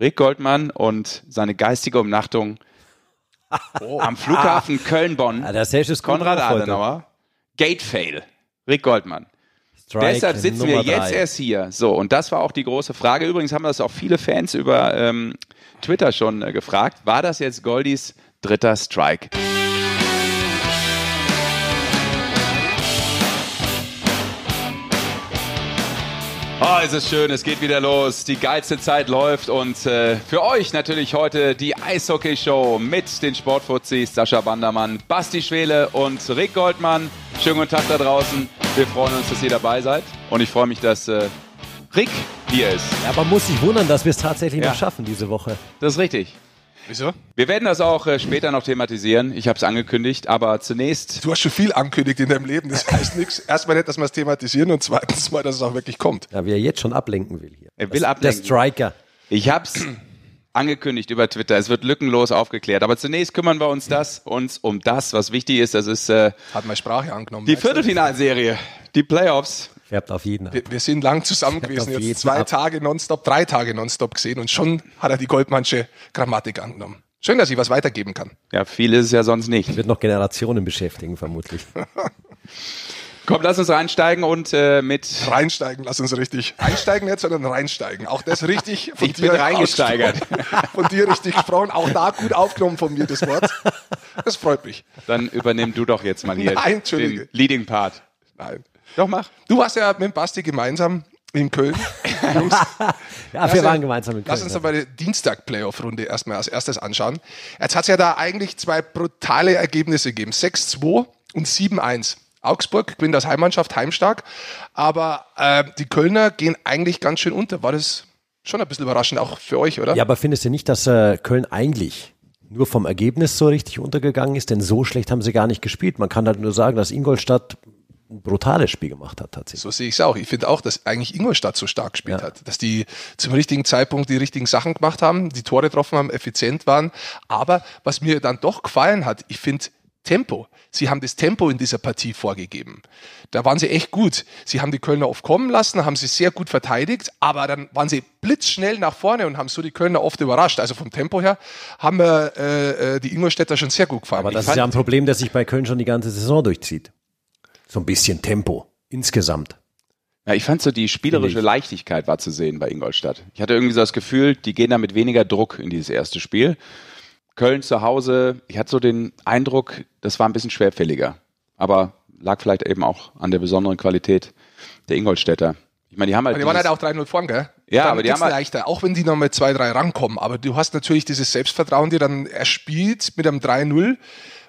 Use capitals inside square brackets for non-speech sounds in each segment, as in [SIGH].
Rick Goldmann und seine geistige Umnachtung oh. am Flughafen Köln-Bonn. Ja, das ist Konrad Adenauer. Gate Fail. Rick Goldmann. Strike Deshalb sitzen Nummer wir jetzt drei. erst hier. So, und das war auch die große Frage. Übrigens haben das auch viele Fans über ähm, Twitter schon äh, gefragt. War das jetzt Goldies dritter Strike? Oh, es ist schön, es geht wieder los. Die geilste Zeit läuft und äh, für euch natürlich heute die Eishockey-Show mit den Sportfuzis Sascha Bandermann, Basti Schwele und Rick Goldmann. Schönen guten Tag da draußen. Wir freuen uns, dass ihr dabei seid und ich freue mich, dass äh, Rick hier ist. Ja, man muss sich wundern, dass wir es tatsächlich ja. noch schaffen diese Woche. Das ist richtig. Wieso? Wir werden das auch äh, später noch thematisieren. Ich habe es angekündigt, aber zunächst. Du hast schon viel angekündigt in deinem Leben. Das heißt nichts. Erstmal nicht, dass wir es thematisieren und zweitens mal, dass es auch wirklich kommt. Ja, wie er jetzt schon ablenken will hier. Er will das, ablenken. Der Striker. Ich habe es [CLEARS THROAT] angekündigt über Twitter. Es wird lückenlos aufgeklärt. Aber zunächst kümmern wir uns das uns um das, was wichtig ist. Das ist äh, hat meine Sprache angenommen. Die Viertelfinalserie, die Playoffs. Färbt auf jeden. Wir, wir sind lang zusammen Färbt gewesen. Jetzt zwei ab. Tage nonstop, drei Tage nonstop gesehen und schon hat er die Goldmannsche Grammatik angenommen. Schön, dass ich was weitergeben kann. Ja, viel ist es ja sonst nicht. Wird noch Generationen beschäftigen, vermutlich. [LAUGHS] Komm, lass uns reinsteigen und äh, mit. Reinsteigen, lass uns richtig. Einsteigen nicht, sondern reinsteigen. Auch das richtig. Von ich dir bin reingesteigert. Von dir richtig gesprochen. Auch da gut aufgenommen von mir, das Wort. Das freut mich. Dann übernimm du doch jetzt mal hier Nein, den Leading Part. Nein. Doch, mach. Du warst ja mit Basti gemeinsam in Köln. Jungs, [LAUGHS] ja, wir waren gemeinsam in Köln. Lass uns aber die Dienstag-Playoff-Runde erstmal als erstes anschauen. Jetzt hat es ja da eigentlich zwei brutale Ergebnisse gegeben. 6-2 und 7-1. Augsburg gewinnt als Heimmannschaft heimstark, aber äh, die Kölner gehen eigentlich ganz schön unter. War das schon ein bisschen überraschend auch für euch, oder? Ja, aber findest du nicht, dass äh, Köln eigentlich nur vom Ergebnis so richtig untergegangen ist? Denn so schlecht haben sie gar nicht gespielt. Man kann halt nur sagen, dass Ingolstadt ein brutales Spiel gemacht hat tatsächlich. So sehe ich es auch. Ich finde auch, dass eigentlich Ingolstadt so stark gespielt ja. hat, dass die zum richtigen Zeitpunkt die richtigen Sachen gemacht haben, die Tore getroffen haben, effizient waren. Aber was mir dann doch gefallen hat, ich finde Tempo. Sie haben das Tempo in dieser Partie vorgegeben. Da waren sie echt gut. Sie haben die Kölner oft kommen lassen, haben sie sehr gut verteidigt, aber dann waren sie blitzschnell nach vorne und haben so die Kölner oft überrascht. Also vom Tempo her haben wir äh, äh die Ingolstädter schon sehr gut gefallen. Aber das ich ist ja ein Problem, das sich bei Köln schon die ganze Saison durchzieht so ein bisschen Tempo insgesamt. Ja, ich fand so die spielerische Leichtigkeit war zu sehen bei Ingolstadt. Ich hatte irgendwie so das Gefühl, die gehen da mit weniger Druck in dieses erste Spiel. Köln zu Hause, ich hatte so den Eindruck, das war ein bisschen schwerfälliger. Aber lag vielleicht eben auch an der besonderen Qualität der Ingolstädter. Ich meine, die haben halt. Aber die waren halt auch 3-0 vorn, gell? Ja, dann aber die haben halt leichter, auch wenn die noch mit 2-3 rankommen. Aber du hast natürlich dieses Selbstvertrauen, dir dann erspielt mit einem 3-0,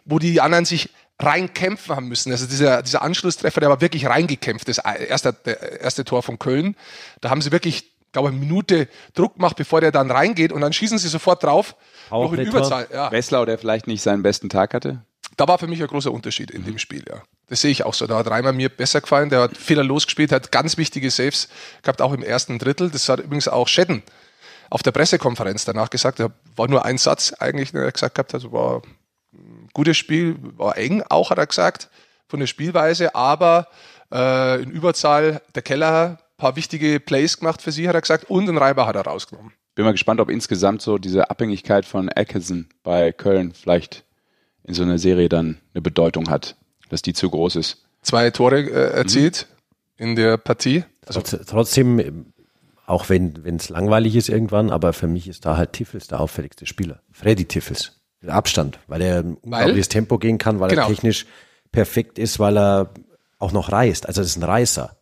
wo die anderen sich reinkämpfen haben müssen. Also dieser, dieser Anschlusstreffer, der war wirklich reingekämpft, das erste, der erste Tor von Köln. Da haben sie wirklich, glaube ich, eine Minute Druck gemacht, bevor der dann reingeht und dann schießen sie sofort drauf. Auch noch in Überzahl. Ja. Wesslau, der vielleicht nicht seinen besten Tag hatte? Da war für mich ein großer Unterschied in dem Spiel, ja. Das sehe ich auch so. Da hat Reimer mir besser gefallen, der hat fehlerlos gespielt, hat ganz wichtige Saves gehabt, auch im ersten Drittel. Das hat übrigens auch Schedden auf der Pressekonferenz danach gesagt. Da war nur ein Satz eigentlich, der er gesagt hat, also war gutes Spiel, war eng, auch hat er gesagt, von der Spielweise, aber äh, in Überzahl der Keller paar wichtige Plays gemacht für sie, hat er gesagt, und den Reiber hat er rausgenommen. Bin mal gespannt, ob insgesamt so diese Abhängigkeit von Atkinson bei Köln vielleicht in so einer Serie dann eine Bedeutung hat, dass die zu groß ist. Zwei Tore äh, erzielt mhm. in der Partie. Also Trotzdem, auch wenn es langweilig ist irgendwann, aber für mich ist da halt Tiffels der auffälligste Spieler. Freddy Tiffels. Abstand, weil er ein unglaubliches Tempo gehen kann, weil genau. er technisch perfekt ist, weil er auch noch reist. Also das ist ein Reißer.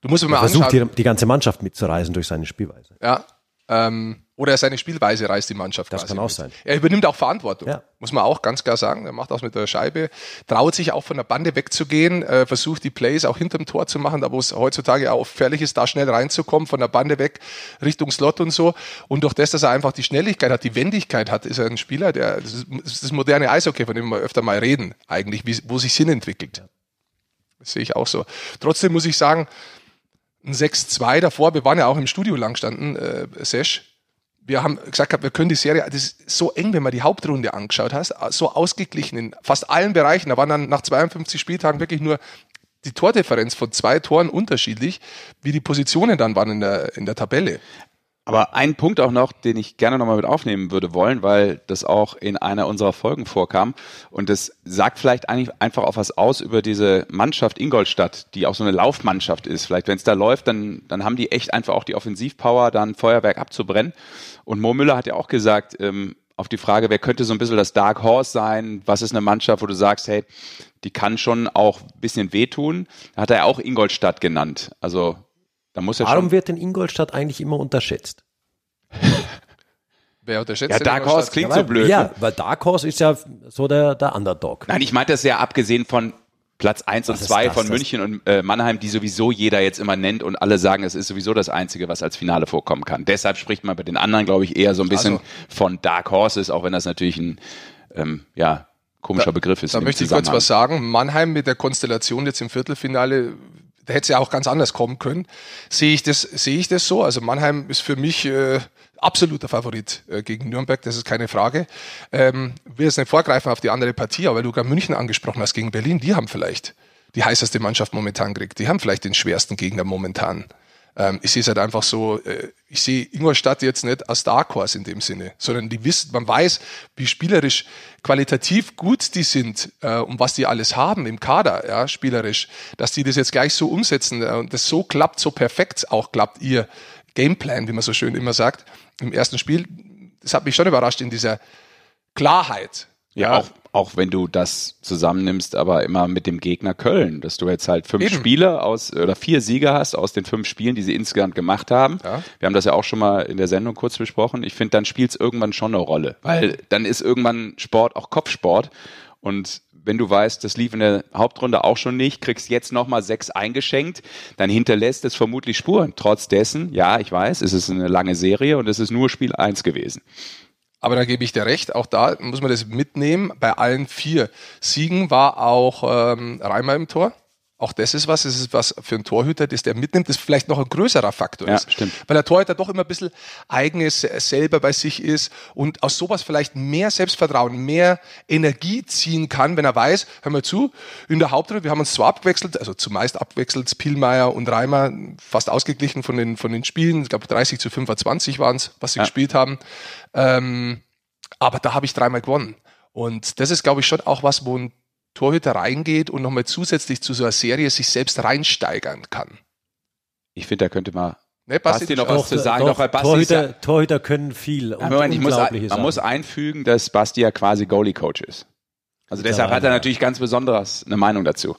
Du musst mal er versucht die, die, ganze Mannschaft mitzureisen durch seine Spielweise. Ja, ähm, oder seine Spielweise reißt die Mannschaft. Das kann auch sein. Er übernimmt auch Verantwortung, ja. muss man auch ganz klar sagen. Er macht das mit der Scheibe, traut sich auch von der Bande wegzugehen, äh, versucht die Plays auch hinterm Tor zu machen, da wo es heutzutage auch gefährlich ist, da schnell reinzukommen, von der Bande weg Richtung Slot und so. Und durch das, dass er einfach die Schnelligkeit hat, die Wendigkeit hat, ist er ein Spieler, der das ist das moderne Eishockey, von dem wir öfter mal reden, eigentlich, wie, wo sich Sinn entwickelt. Das sehe ich auch so. Trotzdem muss ich sagen, ein 6-2 davor, wir waren ja auch im Studio lang standen, äh, Sesh, wir haben gesagt, wir können die Serie, das ist so eng, wenn man die Hauptrunde angeschaut hast, so ausgeglichen in fast allen Bereichen. Da waren dann nach 52 Spieltagen wirklich nur die Tordifferenz von zwei Toren unterschiedlich, wie die Positionen dann waren in der, in der Tabelle. Aber ein Punkt auch noch, den ich gerne nochmal mit aufnehmen würde wollen, weil das auch in einer unserer Folgen vorkam. Und das sagt vielleicht eigentlich einfach auch was aus über diese Mannschaft Ingolstadt, die auch so eine Laufmannschaft ist. Vielleicht, wenn es da läuft, dann, dann haben die echt einfach auch die Offensivpower, dann Feuerwerk abzubrennen. Und Mo Müller hat ja auch gesagt, ähm, auf die Frage, wer könnte so ein bisschen das Dark Horse sein? Was ist eine Mannschaft, wo du sagst, hey, die kann schon auch ein bisschen wehtun? Da hat er auch Ingolstadt genannt. Also da muss er Warum wird denn Ingolstadt eigentlich immer unterschätzt? Wer unterschätzt Ja, Dark Horse klingt ja, weil, so blöd. Ja, ne? weil Dark Horse ist ja so der, der Underdog. Nein, ich meinte das ja abgesehen von Platz 1 und 2 von München und äh, Mannheim, die sowieso jeder jetzt immer nennt und alle sagen, es ist sowieso das Einzige, was als Finale vorkommen kann. Deshalb spricht man bei den anderen, glaube ich, eher so ein bisschen also, von Dark Horses, auch wenn das natürlich ein ähm, ja, komischer da, Begriff ist. Da möchte ich kurz was sagen. Mannheim mit der Konstellation jetzt im Viertelfinale da hätte es ja auch ganz anders kommen können. Sehe ich das, sehe ich das so? Also Mannheim ist für mich äh, absoluter Favorit äh, gegen Nürnberg, das ist keine Frage. Ähm, will jetzt nicht vorgreifen auf die andere Partie, aber du gerade München angesprochen hast gegen Berlin, die haben vielleicht die heißeste Mannschaft momentan gekriegt. Die haben vielleicht den schwersten Gegner momentan. Ähm, ich sehe es halt einfach so, äh, ich sehe Ingolstadt jetzt nicht als Dark Horse in dem Sinne, sondern die wissen, man weiß, wie spielerisch qualitativ gut die sind äh, und was die alles haben im Kader, ja, spielerisch, dass die das jetzt gleich so umsetzen äh, und das so klappt, so perfekt auch klappt, ihr Gameplan, wie man so schön immer sagt, im ersten Spiel. Das hat mich schon überrascht in dieser Klarheit. Ja, auch auch wenn du das zusammennimmst, aber immer mit dem Gegner Köln, dass du jetzt halt fünf Eben. Spiele aus oder vier Sieger hast aus den fünf Spielen, die sie insgesamt gemacht haben. Ja. Wir haben das ja auch schon mal in der Sendung kurz besprochen. Ich finde, dann spielt es irgendwann schon eine Rolle, weil dann ist irgendwann Sport auch Kopfsport und wenn du weißt, das lief in der Hauptrunde auch schon nicht, kriegst jetzt nochmal sechs eingeschenkt, dann hinterlässt es vermutlich Spuren. Trotz dessen, ja, ich weiß, es ist eine lange Serie und es ist nur Spiel eins gewesen. Aber da gebe ich dir recht, auch da muss man das mitnehmen. Bei allen vier Siegen war auch ähm, Reimer im Tor. Auch das ist was, das ist was für einen Torhüter, das der mitnimmt, das vielleicht noch ein größerer Faktor ja, ist. Stimmt. Weil der Torhüter doch immer ein bisschen eigenes selber bei sich ist und aus sowas vielleicht mehr Selbstvertrauen, mehr Energie ziehen kann, wenn er weiß, hör mal zu, in der Hauptrunde, wir haben uns zwar abgewechselt, also zumeist abgewechselt, Pielmeier und Reimer, fast ausgeglichen von den, von den Spielen, ich glaube 30 zu 25 waren es, was sie ja. gespielt haben. Ähm, aber da habe ich dreimal gewonnen. Und das ist, glaube ich, schon auch was, wo ein Torhüter reingeht und nochmal zusätzlich zu so einer Serie sich selbst reinsteigern kann. Ich finde, da könnte man Ne, Basti, Basti noch was zu sagen. Doch, doch Basti Torhüter, ja, Torhüter können viel. Und Moment, ich muss, man muss einfügen, dass Basti ja quasi Goalie-Coach ist. Also deshalb hat er natürlich ganz besonders eine Meinung dazu.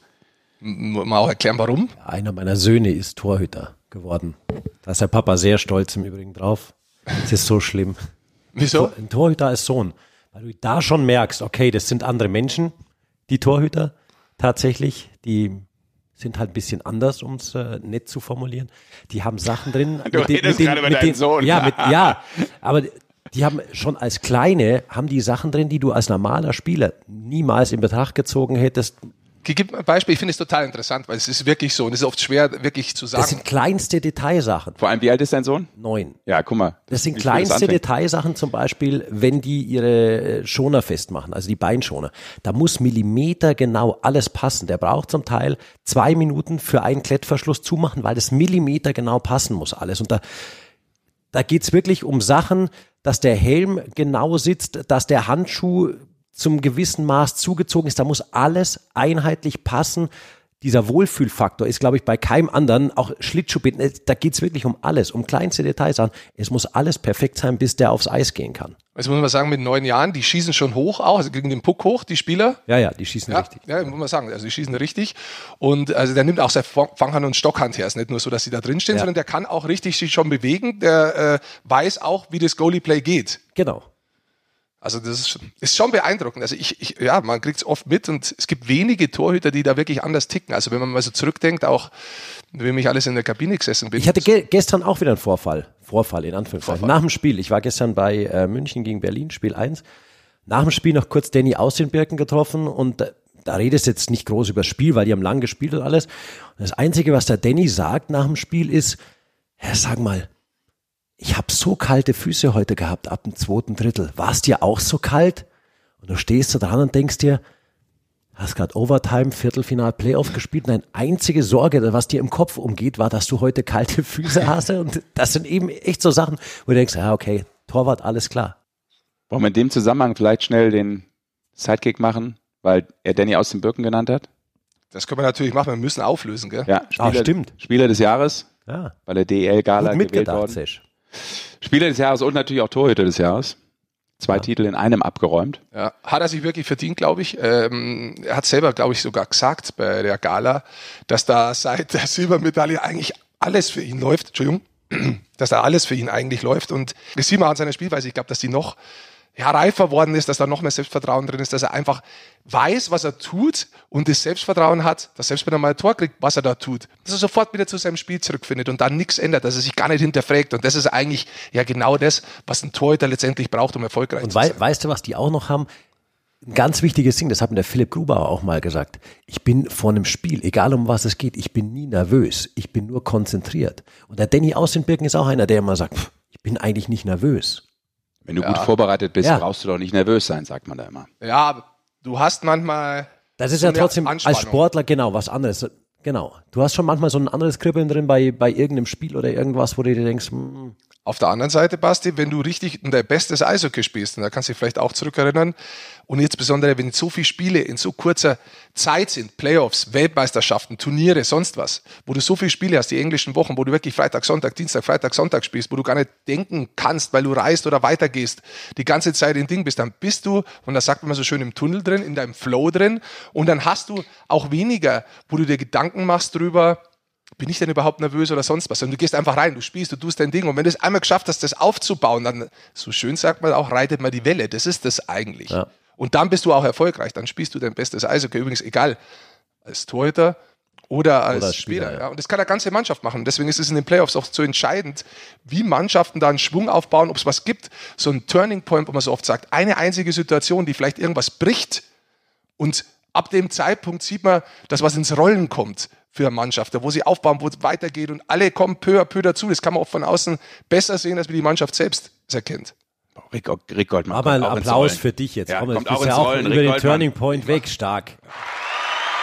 Mal auch erklären, warum? Einer meiner Söhne ist Torhüter geworden. Da ist der Papa sehr stolz im Übrigen drauf. Das ist so schlimm. Wieso? Ein Torhüter ist Sohn. Weil du da schon merkst, okay, das sind andere Menschen, die Torhüter tatsächlich, die sind halt ein bisschen anders, um es äh, nett zu formulieren. Die haben Sachen drin. [LAUGHS] Du mit redest den, gerade mit, mit deinem Sohn. Ja, mit, ja, [LAUGHS] aber die haben schon als Kleine, haben die Sachen drin, die du als normaler Spieler niemals in Betracht gezogen hättest, Gib ein Beispiel, ich finde es total interessant, weil es ist wirklich so und es ist oft schwer wirklich zu sagen. Das sind kleinste Detailsachen. Vor allem, wie alt ist dein Sohn? Neun. Ja, guck mal. Das sind kleinste Detailsachen, zum Beispiel, wenn die ihre äh, Schoner festmachen, also die Beinschoner. Da muss Millimeter genau alles passen. Der braucht zum Teil zwei Minuten für einen Klettverschluss zumachen, weil das Millimeter genau passen muss alles. Und da, da geht's wirklich um Sachen, dass der Helm genau sitzt, dass der Handschuh zum gewissen Maß zugezogen ist. Da muss alles einheitlich passen. Dieser Wohlfühlfaktor ist, glaube ich, bei keinem anderen, auch Schlittschuhbinden, da geht es wirklich um alles, um kleinste Details an. Es muss alles perfekt sein, bis der aufs Eis gehen kann. Also muss man sagen, mit neun Jahren, die schießen schon hoch auch, also kriegen den Puck hoch, die Spieler. Ja, ja, die schießen ja, richtig. Ja, muss man sagen, also die schießen richtig. Und also der nimmt auch sein Fanghand und Stockhand her. Es ist nicht nur so, dass sie da drin stehen, ja. sondern der kann auch richtig sich schon bewegen. Der äh, weiß auch, wie das Goalie-Play geht. Genau. Also das ist, ist schon beeindruckend. Also ich, ich ja, man kriegt es oft mit und es gibt wenige Torhüter, die da wirklich anders ticken. Also wenn man mal so zurückdenkt, auch wenn ich alles in der Kabine gesessen bin. Ich hatte ge gestern auch wieder einen Vorfall. Vorfall in Anführungszeichen. Vorfall. Nach dem Spiel. Ich war gestern bei äh, München gegen Berlin, Spiel 1. Nach dem Spiel noch kurz Danny aus den Birken getroffen und äh, da redest jetzt nicht groß über das Spiel, weil die haben lang gespielt und alles. Und das Einzige, was der Danny sagt nach dem Spiel ist, ja, sag mal, ich habe so kalte Füße heute gehabt ab dem zweiten Drittel. War es dir auch so kalt? Und du stehst da dran und denkst dir, hast gerade Overtime, Viertelfinal, Playoff gespielt. Deine einzige Sorge, was dir im Kopf umgeht, war, dass du heute kalte [LAUGHS] Füße hast. Und das sind eben echt so Sachen, wo du denkst, ja, okay, Torwart, alles klar. Wollen wir in dem Zusammenhang vielleicht schnell den Sidekick machen, weil er Danny aus den Birken genannt hat? Das können wir natürlich machen, wir müssen auflösen, gell? Ja, Spieler, ah, stimmt. Spieler des Jahres, ja. bei der DEL-Gala gewählt worden. Sesh. Spieler des Jahres und natürlich auch Torhüter des Jahres. Zwei ja. Titel in einem abgeräumt. Ja, hat er sich wirklich verdient, glaube ich. Ähm, er hat selber, glaube ich, sogar gesagt bei der Gala, dass da seit der Silbermedaille eigentlich alles für ihn läuft. Entschuldigung. [CLEARS THROAT] Dass da alles für ihn eigentlich läuft. Und das sieht man an seiner Spielweise. Ich glaube, dass die noch ja, reifer worden ist, dass da noch mehr Selbstvertrauen drin ist, dass er einfach weiß, was er tut und das Selbstvertrauen hat, dass selbst wenn er mal ein Tor kriegt, was er da tut, dass er sofort wieder zu seinem Spiel zurückfindet und dann nichts ändert, dass er sich gar nicht hinterfragt. Und das ist eigentlich ja genau das, was ein Torhüter letztendlich braucht, um erfolgreich und zu sein. Und weißt du, was die auch noch haben? Ein ganz wichtiges Ding, das hat mir der Philipp Gruber auch mal gesagt. Ich bin vor einem Spiel, egal um was es geht, ich bin nie nervös. Ich bin nur konzentriert. Und der Danny aus den Birken ist auch einer, der immer sagt, ich bin eigentlich nicht nervös. Wenn du ja. gut vorbereitet bist, ja. brauchst du doch nicht nervös sein, sagt man da immer. Ja, du hast manchmal. Das ist so ja trotzdem als Sportler genau was anderes. Genau. Du hast schon manchmal so ein anderes Kribbeln drin bei, bei irgendeinem Spiel oder irgendwas, wo du dir denkst, hm, auf der anderen Seite, Basti, wenn du richtig dein bestes Eishockey spielst, und da kannst du dich vielleicht auch zurückerinnern, und jetzt besonders, wenn so viele Spiele in so kurzer Zeit sind, Playoffs, Weltmeisterschaften, Turniere, sonst was, wo du so viele Spiele hast, die englischen Wochen, wo du wirklich Freitag, Sonntag, Dienstag, Freitag, Sonntag spielst, wo du gar nicht denken kannst, weil du reist oder weitergehst, die ganze Zeit in Ding bist, dann bist du, und das sagt man so schön, im Tunnel drin, in deinem Flow drin, und dann hast du auch weniger, wo du dir Gedanken machst drüber, bin ich denn überhaupt nervös oder sonst was? Und du gehst einfach rein, du spielst, du tust dein Ding. Und wenn du es einmal geschafft hast, das aufzubauen, dann, so schön sagt man auch, reitet man die Welle. Das ist das eigentlich. Ja. Und dann bist du auch erfolgreich. Dann spielst du dein bestes Eishockey. Übrigens, egal, als Torhüter oder als, oder als Spieler. Spieler ja. Und das kann eine ganze Mannschaft machen. deswegen ist es in den Playoffs auch so entscheidend, wie Mannschaften da einen Schwung aufbauen, ob es was gibt. So ein Turning Point, wo man so oft sagt, eine einzige Situation, die vielleicht irgendwas bricht und ab dem Zeitpunkt sieht man, dass was ins Rollen kommt für eine Mannschaft, wo sie aufbauen, wo es weitergeht und alle kommen peu à peu dazu. Das kann man auch von außen besser sehen, als wie die Mannschaft selbst es erkennt. Rick, Rick Goldmann. Aber ein Applaus für dich jetzt. Ja, Komm, kommt auch, ja auch über den Turning Point weg. Stark.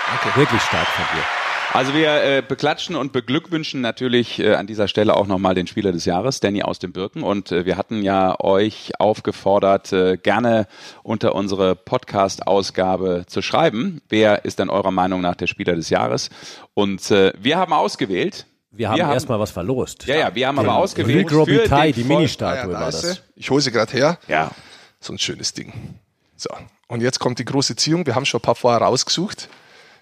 Danke. Wirklich stark von dir. Also wir äh, beklatschen und beglückwünschen natürlich äh, an dieser Stelle auch nochmal den Spieler des Jahres, Danny aus dem Birken. Und äh, wir hatten ja euch aufgefordert, äh, gerne unter unsere Podcast-Ausgabe zu schreiben. Wer ist dann eurer Meinung nach der Spieler des Jahres? Und äh, wir haben ausgewählt. Wir haben, haben erstmal was verlost. Ja, ja, wir haben aber ausgewählt. Rick Robitaille, die Mini-Statue ja, war das. Ich hole sie gerade her. Ja. So ein schönes Ding. So. Und jetzt kommt die große Ziehung. Wir haben schon ein paar vorher rausgesucht.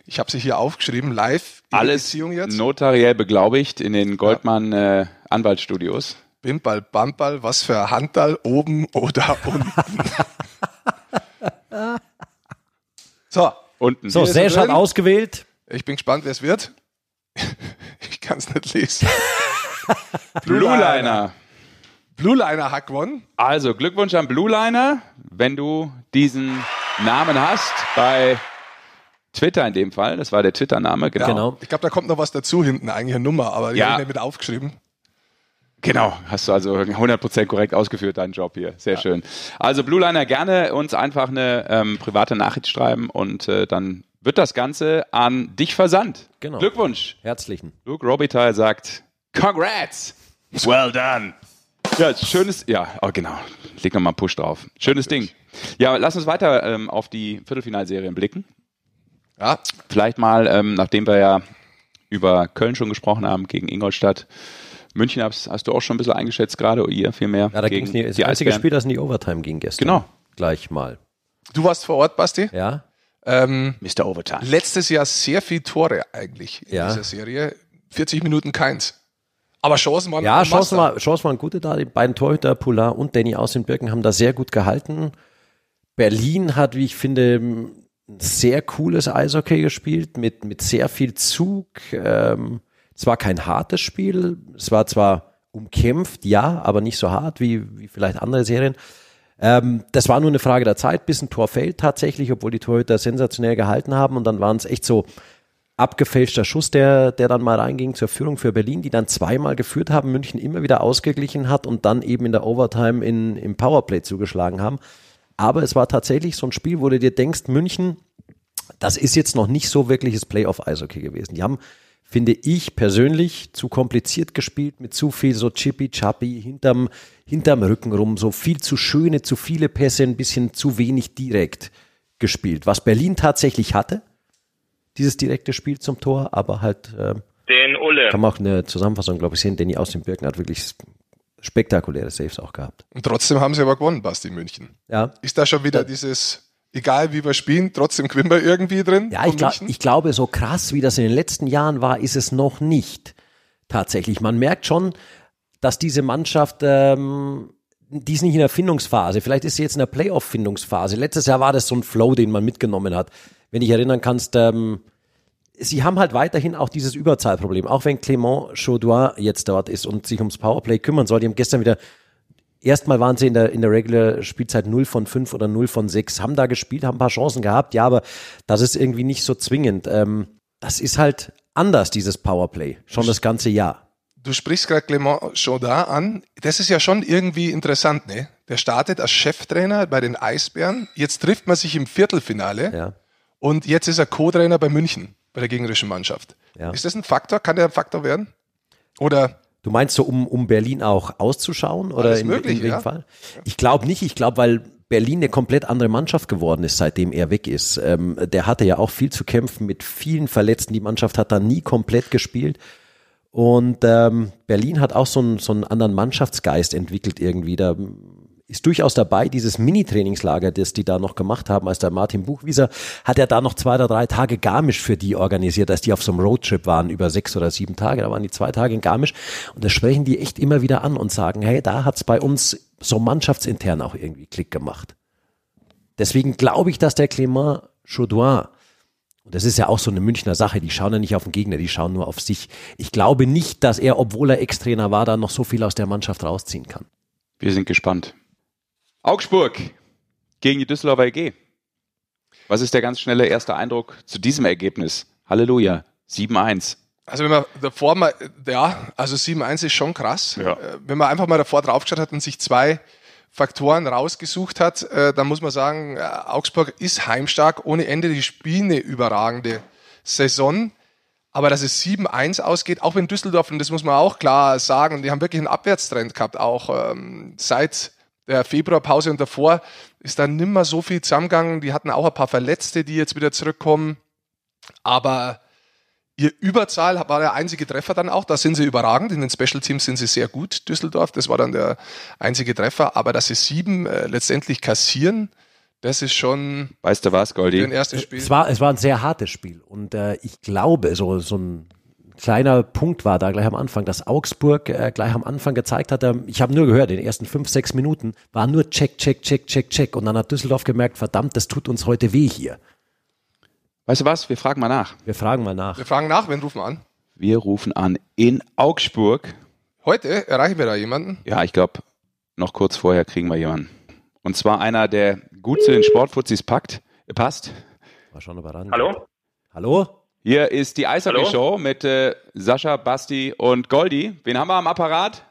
Ich habe sie hier aufgeschrieben, live. Alles notariell beglaubigt in den Goldmann äh, Anwaltsstudios. Bimbal, Bambal, was für Handball oben oder [LAUGHS] unten. so. Unten. So, Sesh hat ausgewählt. Ich bin gespannt, wer es wird. [LAUGHS] ich kann es nicht lesen. [LAUGHS] Blue Liner. Blue Liner hat gewonnen. Also Glückwunsch an Blue Liner, wenn du diesen Namen hast bei Twitter in dem Fall, das war der Twitter-Name, genau. genau. Ich glaube, da kommt noch was dazu hinten, eigentlich eine Nummer, aber die ja. habe ich mit aufgeschrieben. Genau, hast du also 100% korrekt ausgeführt, deinen Job hier. Sehr ja. schön. Also Blue Liner gerne uns einfach eine ähm, private Nachricht schreiben und äh, dann wird das Ganze an dich versandt. Genau. Glückwunsch. Herzlichen. Luke Robitaille sagt, Congrats. Well done. Ja, schönes, ja, oh, genau. Leg nochmal einen Push drauf. Schönes Ding. Ja, lass uns weiter ähm, auf die Viertelfinalserien blicken. Ja. Vielleicht mal, ähm, nachdem wir ja über Köln schon gesprochen haben, gegen Ingolstadt. München hast, hast du auch schon ein bisschen eingeschätzt gerade, oder ihr vielmehr. Ja, da ging es nie. Das einzige Spiel, das in die Overtime ging gestern. Genau. Gleich mal. Du warst vor Ort, Basti? Ja. Ähm, Mr. Overtime. Letztes Jahr sehr viele Tore eigentlich in ja. dieser Serie. 40 Minuten keins. Aber Chancen waren Ja, Chancen, war, Chancen waren gute da. Die beiden Torhüter, Polar und Danny aus den Birken, haben da sehr gut gehalten. Berlin hat, wie ich finde, sehr cooles Eishockey gespielt, mit, mit sehr viel Zug. Ähm, es war kein hartes Spiel. Es war zwar umkämpft, ja, aber nicht so hart wie, wie vielleicht andere Serien. Ähm, das war nur eine Frage der Zeit, bis ein Tor fällt tatsächlich, obwohl die Torhüter sensationell gehalten haben. Und dann waren es echt so abgefälschter Schuss, der, der dann mal reinging zur Führung für Berlin, die dann zweimal geführt haben, München immer wieder ausgeglichen hat und dann eben in der Overtime in, im Powerplay zugeschlagen haben. Aber es war tatsächlich so ein Spiel, wo du dir denkst, München Das ist jetzt noch nicht so wirkliches Playoff-Eishockey gewesen. Die haben, finde ich persönlich, zu kompliziert gespielt, mit zu viel so chippy-chappy hinterm, hinterm Rücken rum, so viel zu schöne, zu viele Pässe, ein bisschen zu wenig direkt gespielt. Was Berlin tatsächlich hatte, dieses direkte Spiel zum Tor, aber halt äh, den Ulle. Kann man auch eine Zusammenfassung, glaube ich, sehen. Danny aus den Birken hat wirklich spektakuläre Saves auch gehabt. Und trotzdem haben sie aber gewonnen, Basti München. Ja. Ist da schon wieder ja. dieses, egal wie wir spielen, trotzdem gewinnen wir irgendwie drin? Ja, ich, glaub, ich glaube, so krass wie das in den letzten Jahren war, ist es noch nicht. Tatsächlich. Man merkt schon, dass diese Mannschaft, ähm, die ist nicht in der Findungsphase. Vielleicht ist sie jetzt in der Playoff-Findungsphase. Letztes Jahr war das so ein Flow, den man mitgenommen hat. Wenn dich erinnern kannst, ähm, sie haben halt weiterhin auch dieses Überzahlproblem. Auch wenn Clément Chaudoin jetzt dort ist und sich ums Powerplay kümmern soll. Die haben gestern wieder, erstmal waren sie in der, in der Regular Spielzeit 0 von 5 oder 0 von 6, haben da gespielt, haben ein paar Chancen gehabt. Ja, aber das ist irgendwie nicht so zwingend. Ähm, das ist halt anders, dieses Powerplay. Schon das ganze Jahr. Du sprichst gerade Clément Chaudin an. Das ist ja schon irgendwie interessant, ne? Der startet als Cheftrainer bei den Eisbären. Jetzt trifft man sich im Viertelfinale. Ja. Und jetzt ist er Co-Trainer bei München bei der gegnerischen Mannschaft. Ja. Ist das ein Faktor? Kann der ein Faktor werden? Oder Du meinst so, um, um Berlin auch auszuschauen? Oder in, möglich, in dem ja. Fall? Ich glaube nicht. Ich glaube, weil Berlin eine komplett andere Mannschaft geworden ist, seitdem er weg ist. Ähm, der hatte ja auch viel zu kämpfen mit vielen Verletzten. Die Mannschaft hat da nie komplett gespielt. Und ähm, Berlin hat auch so einen, so einen anderen Mannschaftsgeist entwickelt irgendwie. Da ist durchaus dabei, dieses Mini-Trainingslager, das die da noch gemacht haben, als der Martin Buchwieser, hat er da noch zwei oder drei Tage Garmisch für die organisiert, als die auf so einem Roadtrip waren, über sechs oder sieben Tage, da waren die zwei Tage in Garmisch und da sprechen die echt immer wieder an und sagen, hey, da hat's bei uns so mannschaftsintern auch irgendwie Klick gemacht. Deswegen glaube ich, dass der Clément Chaudouin, und das ist ja auch so eine Münchner Sache, die schauen ja nicht auf den Gegner, die schauen nur auf sich. Ich glaube nicht, dass er, obwohl er Ex-Trainer war, da noch so viel aus der Mannschaft rausziehen kann. Wir sind gespannt. Augsburg gegen die Düsseldorfer EG. Was ist der ganz schnelle erste Eindruck zu diesem Ergebnis? Halleluja, 7-1. Also wenn man davor mal, ja, also 7-1 ist schon krass. Ja. Äh, wenn man einfach mal davor draufgeschaut hat und sich zwei Faktoren rausgesucht hat, äh, dann muss man sagen, äh, Augsburg ist heimstark ohne Ende. Die spielen eine überragende Saison. Aber dass es 7-1 ausgeht, auch wenn Düsseldorf, und das muss man auch klar sagen, die haben wirklich einen Abwärtstrend gehabt, auch ähm, seit der Februarpause und davor ist dann nimmer so viel zusammengegangen. Die hatten auch ein paar Verletzte, die jetzt wieder zurückkommen. Aber ihr Überzahl war der einzige Treffer dann auch. Da sind sie überragend. In den Special Teams sind sie sehr gut, Düsseldorf. Das war dann der einzige Treffer. Aber dass sie sieben äh, letztendlich kassieren, das ist schon. Weißt du was, Goldi? Ein erstes Spiel. Es war, es war ein sehr hartes Spiel. Und äh, ich glaube, so, so ein kleiner Punkt war da gleich am Anfang, dass Augsburg äh, gleich am Anfang gezeigt hat, ähm, ich habe nur gehört, in den ersten fünf, sechs Minuten war nur Check, Check, Check, Check, Check. Und dann hat Düsseldorf gemerkt, verdammt, das tut uns heute weh hier. Weißt du was? Wir fragen mal nach. Wir fragen mal nach. Wir fragen nach, wen rufen wir an? Wir rufen an in Augsburg. Heute erreichen wir da jemanden? Ja, ich glaube, noch kurz vorher kriegen wir jemanden. Und zwar einer, der gut zu den Sportfuzis packt, passt. Mal schauen, ob er ran. Hallo? Hallo? Hier ist die Eishockey-Show mit äh, Sascha, Basti und Goldi. Wen haben wir am Apparat?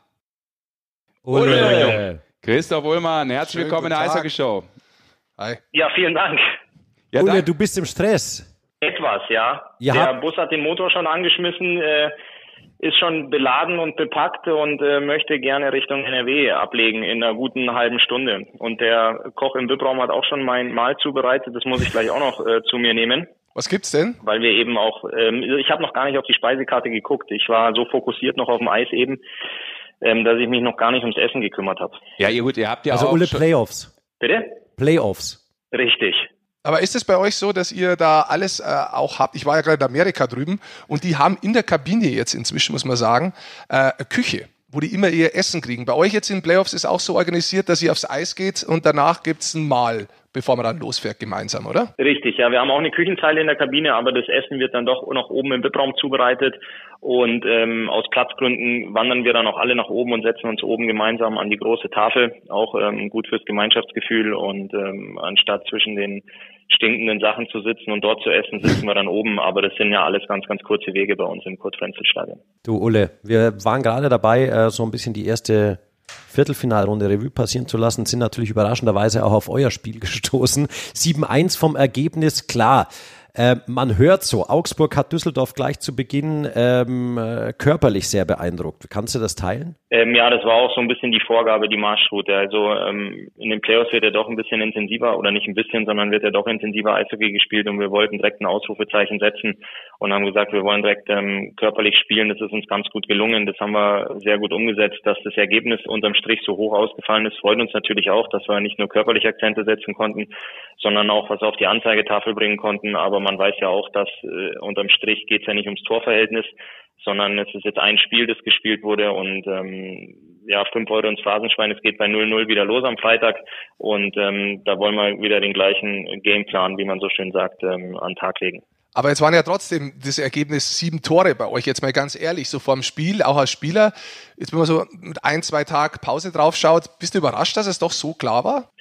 Ulle. Christoph Ullmann, herzlich Schönen willkommen in der Eishockey-Show. Hi. Ja, vielen Dank. Ja, Ulle, du bist im Stress. Etwas, ja. Ihr der Bus hat den Motor schon angeschmissen, äh, ist schon beladen und bepackt und äh, möchte gerne Richtung NRW ablegen in einer guten halben Stunde. Und der Koch im VIP-Raum hat auch schon mein Mahl zubereitet, das muss ich gleich auch noch äh, zu mir nehmen. Was gibt's denn? Weil wir eben auch, ähm, ich habe noch gar nicht auf die Speisekarte geguckt. Ich war so fokussiert noch auf dem Eis eben, ähm, dass ich mich noch gar nicht ums Essen gekümmert habe. Ja, ihr gut, ihr habt ja also auch Ulle Playoffs. Bitte? Playoffs. Richtig. Aber ist es bei euch so, dass ihr da alles äh, auch habt? Ich war ja gerade in Amerika drüben und die haben in der Kabine jetzt inzwischen, muss man sagen, äh, Küche, wo die immer ihr Essen kriegen. Bei euch jetzt in Playoffs ist auch so organisiert, dass ihr aufs Eis geht und danach gibt's ein Mahl bevor man dann losfährt gemeinsam, oder? Richtig, ja. Wir haben auch eine Küchenzeile in der Kabine, aber das Essen wird dann doch noch oben im VIP-Raum zubereitet. Und ähm, aus Platzgründen wandern wir dann auch alle nach oben und setzen uns oben gemeinsam an die große Tafel. Auch ähm, gut fürs Gemeinschaftsgefühl. Und ähm, anstatt zwischen den stinkenden Sachen zu sitzen und dort zu essen, sitzen wir dann oben. Aber das sind ja alles ganz, ganz kurze Wege bei uns im Kurt-Frenzel-Stadion. Du, Ulle, wir waren gerade dabei, äh, so ein bisschen die erste Viertelfinalrunde Revue passieren zu lassen, sind natürlich überraschenderweise auch auf euer Spiel [LAUGHS] gestoßen. 7-1 vom Ergebnis, klar. Äh, man hört so, Augsburg hat Düsseldorf gleich zu Beginn ähm, äh, körperlich sehr beeindruckt. Kannst du das teilen? Ähm, ja, das war auch so ein bisschen die Vorgabe, die Marschroute. Also ähm, in den Playoffs wird er doch ein bisschen intensiver oder nicht ein bisschen, sondern wird er doch intensiver Eishockey gespielt und wir wollten direkt ein Ausrufezeichen setzen und haben gesagt, wir wollen direkt ähm, körperlich spielen. Das ist uns ganz gut gelungen. Das haben wir sehr gut umgesetzt. Dass das Ergebnis unterm Strich so hoch ausgefallen ist, freut uns natürlich auch, dass wir nicht nur körperliche Akzente setzen konnten, sondern auch was auf die Anzeigetafel bringen konnten. Aber man weiß ja auch, dass äh, unterm Strich geht es ja nicht ums Torverhältnis, sondern es ist jetzt ein Spiel, das gespielt wurde und ähm, ja, fünf Euro ins Phrasenschwein, es geht bei 0-0 wieder los am Freitag und ähm, da wollen wir wieder den gleichen Gameplan, wie man so schön sagt, ähm, an den Tag legen. Aber jetzt waren ja trotzdem das Ergebnis sieben Tore bei euch. Jetzt mal ganz ehrlich, so vorm Spiel, auch als Spieler. Jetzt, wenn man so mit ein, zwei Tagen Pause drauf schaut, bist du überrascht, dass es doch so klar war?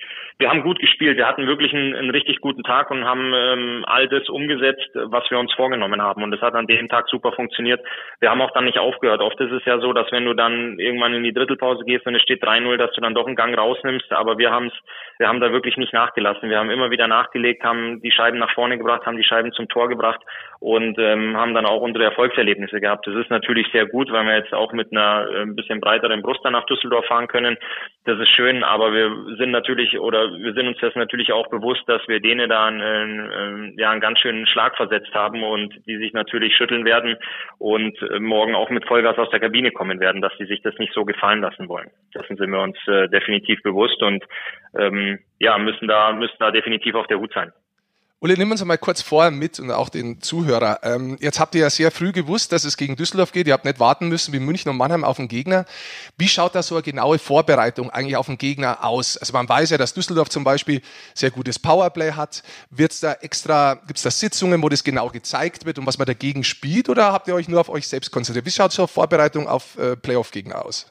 Wir haben gut gespielt. Wir hatten wirklich einen, einen richtig guten Tag und haben ähm, all das umgesetzt, was wir uns vorgenommen haben. Und das hat an dem Tag super funktioniert. Wir haben auch dann nicht aufgehört. Oft ist es ja so, dass wenn du dann irgendwann in die Drittelpause gehst und es steht 3-0, dass du dann doch einen Gang rausnimmst. Aber wir haben es, wir haben da wirklich nicht nachgelassen. Wir haben immer wieder nachgelegt, haben die Scheiben nach vorne gebracht, haben die Scheiben zum Tor gebracht und ähm, haben dann auch unsere Erfolgserlebnisse gehabt. Das ist natürlich sehr gut, weil wir jetzt auch mit einer äh, ein bisschen breiteren Brust dann nach Düsseldorf fahren können. Das ist schön, aber wir sind natürlich oder wir sind uns das natürlich auch bewusst, dass wir denen da einen, äh, ja, einen ganz schönen Schlag versetzt haben und die sich natürlich schütteln werden und äh, morgen auch mit Vollgas aus der Kabine kommen werden, dass sie sich das nicht so gefallen lassen wollen. Dessen sind wir uns äh, definitiv bewusst und ähm, ja, müssen da müssen da definitiv auf der Hut sein. Uli, nimm uns mal kurz vorher mit und auch den Zuhörer. Ähm, jetzt habt ihr ja sehr früh gewusst, dass es gegen Düsseldorf geht. Ihr habt nicht warten müssen wie München und Mannheim auf den Gegner. Wie schaut da so eine genaue Vorbereitung eigentlich auf den Gegner aus? Also man weiß ja, dass Düsseldorf zum Beispiel sehr gutes Powerplay hat. Wird's da extra, gibt's da Sitzungen, wo das genau gezeigt wird und was man dagegen spielt? Oder habt ihr euch nur auf euch selbst konzentriert? Wie schaut so eine Vorbereitung auf äh, Playoff-Gegner aus?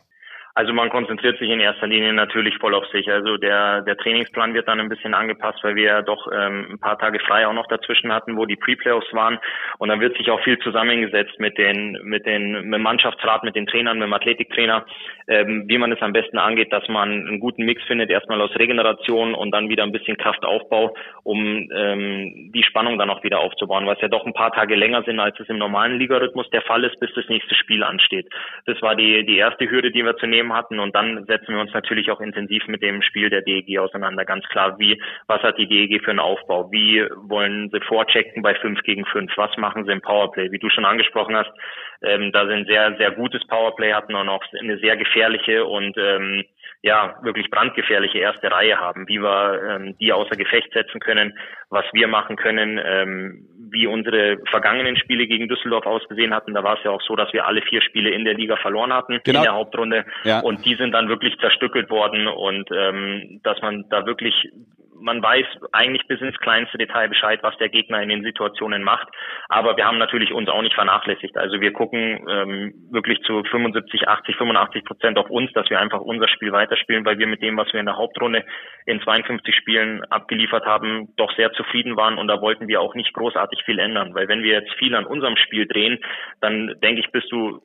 Also man konzentriert sich in erster Linie natürlich voll auf sich. Also der, der Trainingsplan wird dann ein bisschen angepasst, weil wir ja doch ähm, ein paar Tage frei auch noch dazwischen hatten, wo die Pre-Playoffs waren. Und dann wird sich auch viel zusammengesetzt mit den, mit den, mit dem Mannschaftsrat, mit den Trainern, mit dem Athletiktrainer, ähm, wie man es am besten angeht, dass man einen guten Mix findet, erstmal aus Regeneration und dann wieder ein bisschen Kraftaufbau, um ähm, die Spannung dann auch wieder aufzubauen, es ja doch ein paar Tage länger sind, als es im normalen Ligarhythmus der Fall ist, bis das nächste Spiel ansteht. Das war die, die erste Hürde, die wir zu nehmen hatten. Und dann setzen wir uns natürlich auch intensiv mit dem Spiel der DEG auseinander. Ganz klar, wie, was hat die DEG für einen Aufbau? Wie wollen sie vorchecken bei 5 gegen 5? Was machen sie im Powerplay? Wie du schon angesprochen hast, ähm, da sind sehr, sehr gutes Powerplay hatten und auch eine sehr gefährliche und ähm, ja wirklich brandgefährliche erste Reihe haben, wie wir ähm, die außer Gefecht setzen können, was wir machen können, ähm, wie unsere vergangenen Spiele gegen Düsseldorf ausgesehen hatten. Da war es ja auch so, dass wir alle vier Spiele in der Liga verloren hatten genau. in der Hauptrunde ja. und die sind dann wirklich zerstückelt worden und ähm, dass man da wirklich man weiß eigentlich bis ins kleinste Detail Bescheid, was der Gegner in den Situationen macht. Aber wir haben natürlich uns auch nicht vernachlässigt. Also wir gucken ähm, wirklich zu 75, 80, 85 Prozent auf uns, dass wir einfach unser Spiel weiterspielen, weil wir mit dem, was wir in der Hauptrunde in 52 Spielen abgeliefert haben, doch sehr zufrieden waren und da wollten wir auch nicht großartig viel ändern. Weil wenn wir jetzt viel an unserem Spiel drehen, dann denke ich, bist du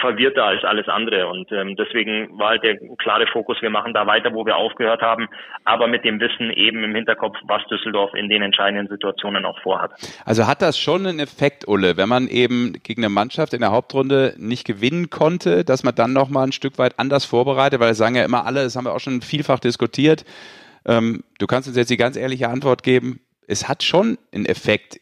verwirrter als alles andere. Und ähm, deswegen war halt der klare Fokus, wir machen da weiter, wo wir aufgehört haben, aber mit dem Wissen eben im Hinterkopf, was Düsseldorf in den entscheidenden Situationen auch vorhat. Also hat das schon einen Effekt, Ulle, wenn man eben gegen eine Mannschaft in der Hauptrunde nicht gewinnen konnte, dass man dann nochmal ein Stück weit anders vorbereitet, weil das sagen ja immer alle, das haben wir auch schon vielfach diskutiert. Ähm, du kannst uns jetzt die ganz ehrliche Antwort geben, es hat schon einen Effekt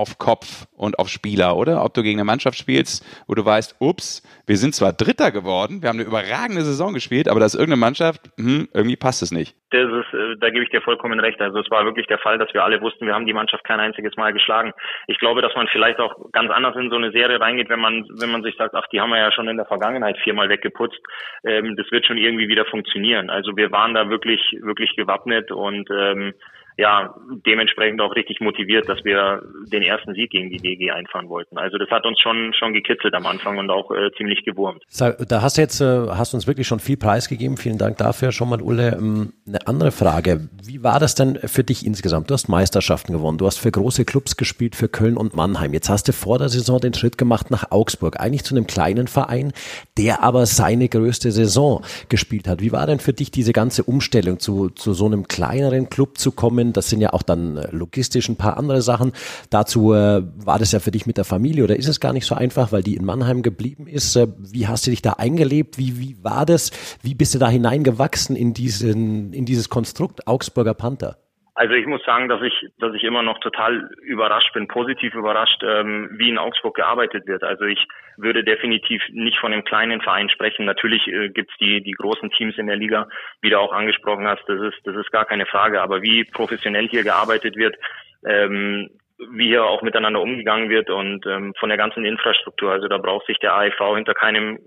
auf Kopf und auf Spieler, oder? Ob du gegen eine Mannschaft spielst, wo du weißt, ups, wir sind zwar Dritter geworden, wir haben eine überragende Saison gespielt, aber das ist irgendeine Mannschaft, hm, irgendwie passt es nicht. Das ist, äh, da gebe ich dir vollkommen recht. Also es war wirklich der Fall, dass wir alle wussten, wir haben die Mannschaft kein einziges Mal geschlagen. Ich glaube, dass man vielleicht auch ganz anders in so eine Serie reingeht, wenn man, wenn man sich sagt, ach, die haben wir ja schon in der Vergangenheit viermal weggeputzt. Ähm, das wird schon irgendwie wieder funktionieren. Also wir waren da wirklich, wirklich gewappnet und ähm, ja, dementsprechend auch richtig motiviert, dass wir den ersten Sieg gegen die DG einfahren wollten. Also das hat uns schon schon gekitzelt am Anfang und auch äh, ziemlich gewurmt. Da hast du jetzt äh, hast uns wirklich schon viel preisgegeben. Vielen Dank dafür schon mal, Ulle. Ähm, eine andere Frage: Wie war das denn für dich insgesamt? Du hast Meisterschaften gewonnen, du hast für große Clubs gespielt, für Köln und Mannheim. Jetzt hast du vor der Saison den Schritt gemacht nach Augsburg, eigentlich zu einem kleinen Verein, der aber seine größte Saison gespielt hat. Wie war denn für dich diese ganze Umstellung zu zu so einem kleineren Club zu kommen? Das sind ja auch dann äh, logistisch ein paar andere Sachen. Dazu äh, war das ja für dich mit der Familie oder ist es gar nicht so einfach, weil die in Mannheim geblieben ist? Äh, wie hast du dich da eingelebt? Wie, wie war das? Wie bist du da hineingewachsen in diesen, in dieses Konstrukt Augsburger Panther? Also ich muss sagen, dass ich, dass ich immer noch total überrascht bin, positiv überrascht, ähm, wie in Augsburg gearbeitet wird. Also ich würde definitiv nicht von einem kleinen Verein sprechen. Natürlich äh, gibt's die, die großen Teams in der Liga, wie du auch angesprochen hast, das ist, das ist gar keine Frage. Aber wie professionell hier gearbeitet wird, ähm, wie hier auch miteinander umgegangen wird und ähm, von der ganzen Infrastruktur. Also da braucht sich der AEV hinter keinem,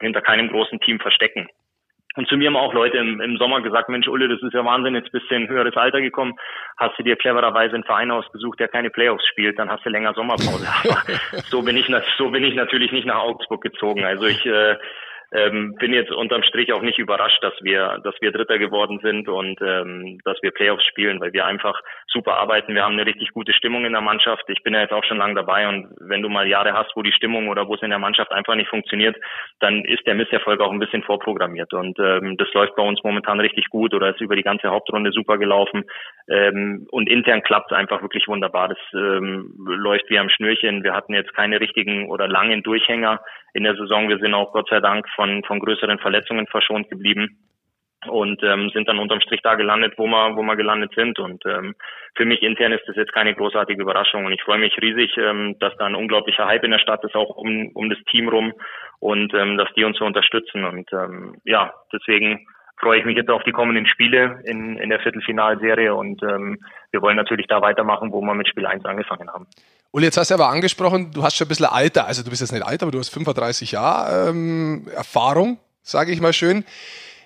hinter keinem großen Team verstecken. Und zu mir haben auch Leute im, im Sommer gesagt, Mensch, Ulle, das ist ja Wahnsinn, jetzt bist du in höheres Alter gekommen, hast du dir clevererweise einen Verein ausgesucht, der keine Playoffs spielt, dann hast du länger Sommerpause. [LAUGHS] Aber so bin ich, so bin ich natürlich nicht nach Augsburg gezogen. Also ich äh, ähm, bin jetzt unterm Strich auch nicht überrascht, dass wir, dass wir Dritter geworden sind und ähm, dass wir Playoffs spielen, weil wir einfach super arbeiten. Wir haben eine richtig gute Stimmung in der Mannschaft. Ich bin ja jetzt auch schon lange dabei und wenn du mal Jahre hast, wo die Stimmung oder wo es in der Mannschaft einfach nicht funktioniert, dann ist der Misserfolg auch ein bisschen vorprogrammiert und ähm, das läuft bei uns momentan richtig gut oder ist über die ganze Hauptrunde super gelaufen ähm, und intern klappt es einfach wirklich wunderbar. Das ähm, läuft wie am Schnürchen. Wir hatten jetzt keine richtigen oder langen Durchhänger in der Saison. Wir sind auch Gott sei Dank von, von größeren Verletzungen verschont geblieben und ähm, sind dann unterm Strich da gelandet, wo wir, wo wir gelandet sind. Und ähm, für mich intern ist das jetzt keine großartige Überraschung. Und ich freue mich riesig, ähm, dass da ein unglaublicher Hype in der Stadt ist, auch um, um das Team rum und ähm, dass die uns so unterstützen. Und ähm, ja, deswegen freue ich mich jetzt auf die kommenden Spiele in, in der Viertelfinalserie und ähm, wir wollen natürlich da weitermachen, wo wir mit Spiel 1 angefangen haben. Uli, jetzt hast du aber angesprochen, du hast schon ein bisschen Alter, also du bist jetzt nicht alt, aber du hast 35 Jahre ähm, Erfahrung, sage ich mal schön.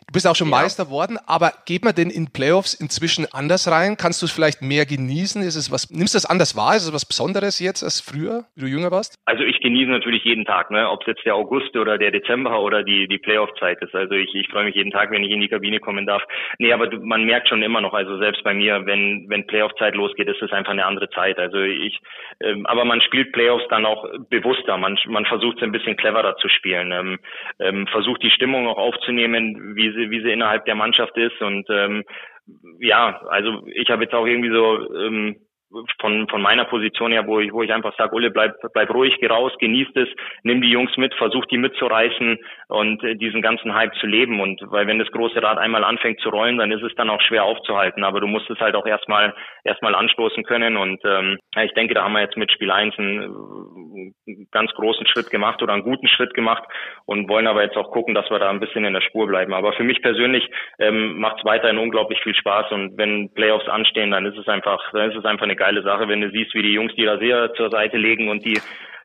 Du bist auch schon ja. Meister worden, aber geht man denn in Playoffs inzwischen anders rein? Kannst du es vielleicht mehr genießen? Ist es was, nimmst du es anders wahr? Ist es was Besonderes jetzt als früher, wie du jünger warst? Also ich genieße natürlich jeden Tag, ne? ob es jetzt der August oder der Dezember oder die, die Playoff-Zeit ist. Also ich, ich freue mich jeden Tag, wenn ich in die Kabine kommen darf. Nee, aber du, man merkt schon immer noch, also selbst bei mir, wenn, wenn Playoff-Zeit losgeht, ist es einfach eine andere Zeit. Also ich, ähm, aber man spielt Playoffs dann auch bewusster. Man, man versucht es ein bisschen cleverer zu spielen. Ähm, ähm, versucht die Stimmung auch aufzunehmen, wie sie, wie sie innerhalb der Mannschaft ist. Und ähm, ja, also ich habe jetzt auch irgendwie so ähm, von, von meiner Position her, wo ich, wo ich einfach sage, Ulle, bleib, bleib ruhig, geh raus, genießt es, nimm die Jungs mit, versuch die mitzureißen und äh, diesen ganzen Hype zu leben. Und weil wenn das große Rad einmal anfängt zu rollen, dann ist es dann auch schwer aufzuhalten. Aber du musst es halt auch erstmal erstmal anstoßen können. Und ähm, ich denke, da haben wir jetzt mit Spiel 1 einen, einen ganz großen Schritt gemacht oder einen guten Schritt gemacht und wollen aber jetzt auch gucken, dass wir da ein bisschen in der Spur bleiben. Aber für mich persönlich ähm, macht es weiterhin unglaublich viel Spaß und wenn Playoffs anstehen, dann ist es einfach, dann ist es einfach eine geile Sache, wenn du siehst, wie die Jungs die Rasierer zur Seite legen und die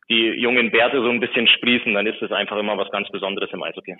die jungen Bärte so ein bisschen sprießen, dann ist es einfach immer was ganz Besonderes im Eishockey.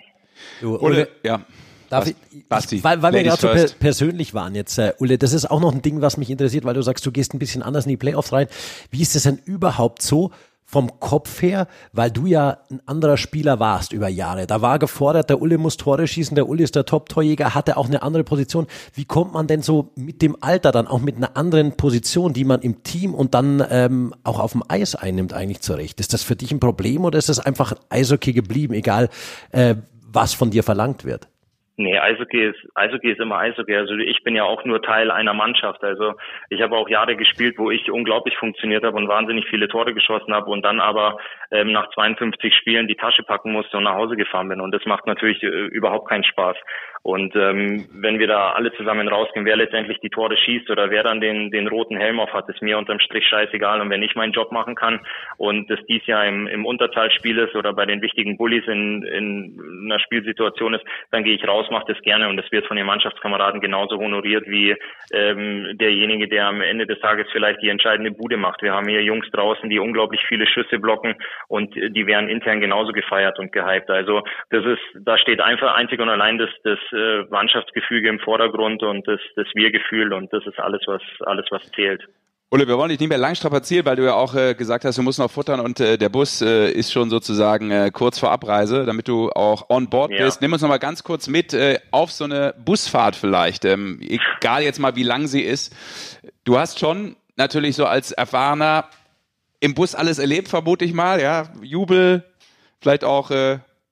Du, Ulle, ja. Darf ich, Basti, weil, weil wir gerade so per persönlich waren jetzt, äh, Ulle, das ist auch noch ein Ding, was mich interessiert, weil du sagst, du gehst ein bisschen anders in die Playoffs rein. Wie ist es denn überhaupt so, vom Kopf her, weil du ja ein anderer Spieler warst über Jahre. Da war gefordert, der Ulle muss Tore schießen, der Ulle ist der Top-Torjäger, hatte auch eine andere Position. Wie kommt man denn so mit dem Alter dann auch mit einer anderen Position, die man im Team und dann ähm, auch auf dem Eis einnimmt, eigentlich zurecht? Ist das für dich ein Problem oder ist das einfach Eishockey geblieben, egal äh, was von dir verlangt wird? Nee, Eishockey ist, Eishockey ist immer Eishockey. Also ich bin ja auch nur Teil einer Mannschaft. Also ich habe auch Jahre gespielt, wo ich unglaublich funktioniert habe und wahnsinnig viele Tore geschossen habe und dann aber ähm, nach 52 Spielen die Tasche packen musste und nach Hause gefahren bin. Und das macht natürlich äh, überhaupt keinen Spaß. Und ähm, wenn wir da alle zusammen rausgehen, wer letztendlich die Tore schießt oder wer dann den, den roten Helm auf hat, ist mir unterm Strich scheißegal. Und wenn ich meinen Job machen kann und das dies Jahr im, im Unterzahlspiel ist oder bei den wichtigen Bullies in, in einer Spielsituation ist, dann gehe ich raus, mache das gerne und das wird von den Mannschaftskameraden genauso honoriert wie ähm, derjenige, der am Ende des Tages vielleicht die entscheidende Bude macht. Wir haben hier Jungs draußen, die unglaublich viele Schüsse blocken und die werden intern genauso gefeiert und gehypt. Also das ist, da steht einfach einzig und allein das, das äh, Mannschaftsgefüge im Vordergrund und das, das Wir-Gefühl und das ist alles, was alles, was zählt. Ole, wir wollen dich nicht mehr lang strapazieren, weil du ja auch äh, gesagt hast, du musst noch futtern und äh, der Bus äh, ist schon sozusagen äh, kurz vor Abreise, damit du auch on board ja. bist. Nimm uns noch mal ganz kurz mit äh, auf so eine Busfahrt vielleicht, ähm, egal jetzt mal wie lang sie ist. Du hast schon natürlich so als Erfahrener im Bus alles erlebt, vermute ich mal, ja, Jubel, vielleicht auch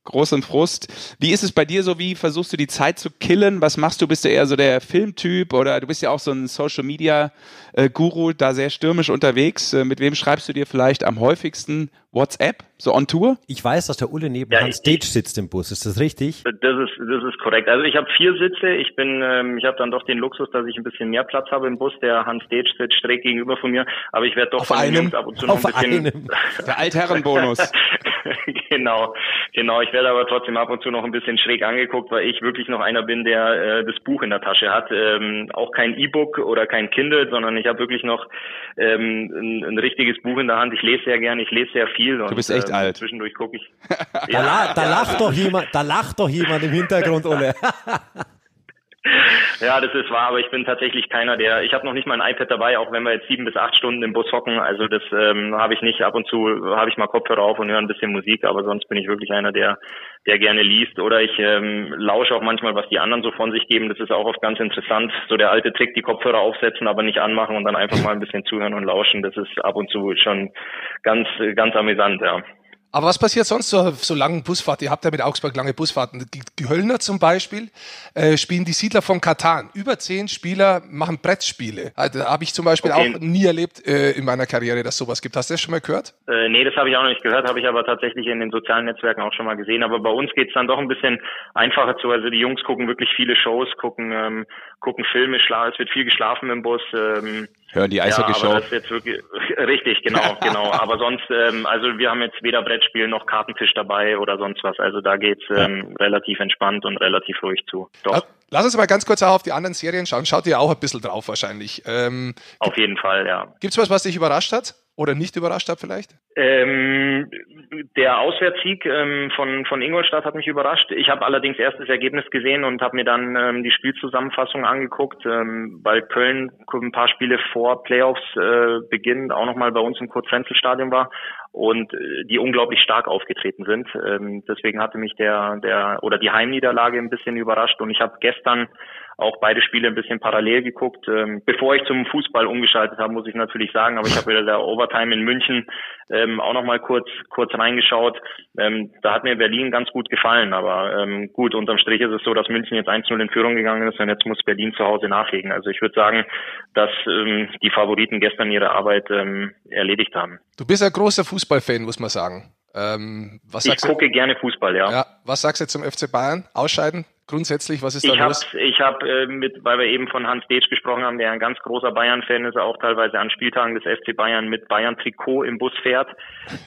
großen Frust. Wie ist es bei dir so? Wie versuchst du die Zeit zu killen? Was machst du? Bist du eher so der Filmtyp oder du bist ja auch so ein Social Media äh, Guru, da sehr stürmisch unterwegs. Äh, mit wem schreibst du dir vielleicht am häufigsten WhatsApp, so on Tour? Ich weiß, dass der Ulle neben ja, Hans Stage sitzt im Bus. Ist das richtig? Das ist, das ist korrekt. Also ich habe vier Sitze. Ich bin, ähm, ich habe dann doch den Luxus, dass ich ein bisschen mehr Platz habe im Bus. Der Hans Stage sitzt schräg gegenüber von mir. Aber ich werde doch auf von einem, Jungs ab und zu noch ein bisschen. Einem. [LAUGHS] Der Altherrenbonus. [LAUGHS] genau, genau. Ich werde aber trotzdem ab und zu noch ein bisschen schräg angeguckt, weil ich wirklich noch einer bin, der äh, das Buch in der Tasche hat. Ähm, auch kein E-Book oder kein Kindle, sondern ich habe wirklich noch ähm, ein, ein, richtiges Buch in der Hand. Ich lese sehr gerne, ich lese sehr viel. Und, du bist echt ähm, alt. Zwischendurch gucke ich. da, ja, da, lacht doch jemand, da lacht doch jemand im Hintergrund, Ole. [LAUGHS] [LAUGHS] Ja, das ist wahr, aber ich bin tatsächlich keiner, der, ich habe noch nicht mal ein iPad dabei, auch wenn wir jetzt sieben bis acht Stunden im Bus hocken, also das ähm, habe ich nicht. Ab und zu habe ich mal Kopfhörer auf und höre ein bisschen Musik, aber sonst bin ich wirklich einer, der, der gerne liest. Oder ich ähm, lausche auch manchmal, was die anderen so von sich geben. Das ist auch oft ganz interessant. So der alte Trick, die Kopfhörer aufsetzen, aber nicht anmachen und dann einfach mal ein bisschen zuhören und lauschen. Das ist ab und zu schon ganz, ganz amüsant, ja. Aber was passiert sonst so, so langen Busfahrt? Ihr habt ja mit Augsburg lange Busfahrten. Die, die Höllner zum Beispiel äh, spielen die Siedler von Katan. Über zehn Spieler machen Brettspiele. Also, habe ich zum Beispiel okay. auch nie erlebt äh, in meiner Karriere, dass sowas gibt. Hast du das schon mal gehört? Äh, nee, das habe ich auch noch nicht gehört, habe ich aber tatsächlich in den sozialen Netzwerken auch schon mal gesehen. Aber bei uns geht's dann doch ein bisschen einfacher zu. Also die Jungs gucken wirklich viele Shows, gucken, ähm, gucken Filme, es wird viel geschlafen im Bus. Ähm, Hören die Eishockey-Show. Ja, das ist jetzt wirklich, [LAUGHS] richtig, genau, [LAUGHS] genau. Aber sonst, ähm, also wir haben jetzt weder Brettspiel noch Kartentisch dabei oder sonst was. Also da geht's ähm, relativ entspannt und relativ ruhig zu. Doch. Lass uns mal ganz kurz auch auf die anderen Serien schauen. Schaut ihr auch ein bisschen drauf wahrscheinlich. Ähm, auf jeden Fall, ja. Gibt's was, was dich überrascht hat? Oder nicht überrascht hat vielleicht? Ähm, der Auswärtssieg ähm, von, von Ingolstadt hat mich überrascht. Ich habe allerdings erst das Ergebnis gesehen und habe mir dann ähm, die Spielzusammenfassung angeguckt, ähm, weil Köln ein paar Spiele vor Playoffs äh, Beginn auch nochmal bei uns im Kurt-Frenzel-Stadion war und äh, die unglaublich stark aufgetreten sind. Ähm, deswegen hatte mich der, der oder die Heimniederlage ein bisschen überrascht und ich habe gestern auch beide Spiele ein bisschen parallel geguckt. Ähm, bevor ich zum Fußball umgeschaltet habe, muss ich natürlich sagen, aber ich habe wieder der Overtime in München ähm, auch nochmal kurz kurz reingeschaut. Ähm, da hat mir Berlin ganz gut gefallen, aber ähm, gut, unterm Strich ist es so, dass München jetzt 1-0 in Führung gegangen ist und jetzt muss Berlin zu Hause nachlegen. Also ich würde sagen, dass ähm, die Favoriten gestern ihre Arbeit ähm, erledigt haben. Du bist ein großer Fußballfan, muss man sagen. Ähm, was ich gucke du? gerne Fußball, ja. ja. Was sagst du zum FC Bayern? Ausscheiden? Grundsätzlich? Was ist da ich los? Hab, ich habe äh, mit, weil wir eben von Hans Deetsch gesprochen haben, der ein ganz großer Bayern-Fan ist, auch teilweise an Spieltagen des FC Bayern mit Bayern-Trikot im Bus fährt,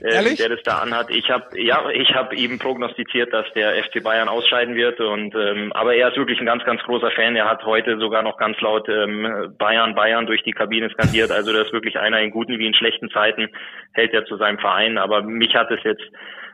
äh, Ehrlich? der das da anhat. Ich habe ja, ich habe ihm prognostiziert, dass der FC Bayern ausscheiden wird und ähm, aber er ist wirklich ein ganz, ganz großer Fan. Er hat heute sogar noch ganz laut ähm, Bayern, Bayern durch die Kabine skandiert. Also das ist wirklich einer in guten wie in schlechten Zeiten hält er zu seinem Verein. Aber mich hat es jetzt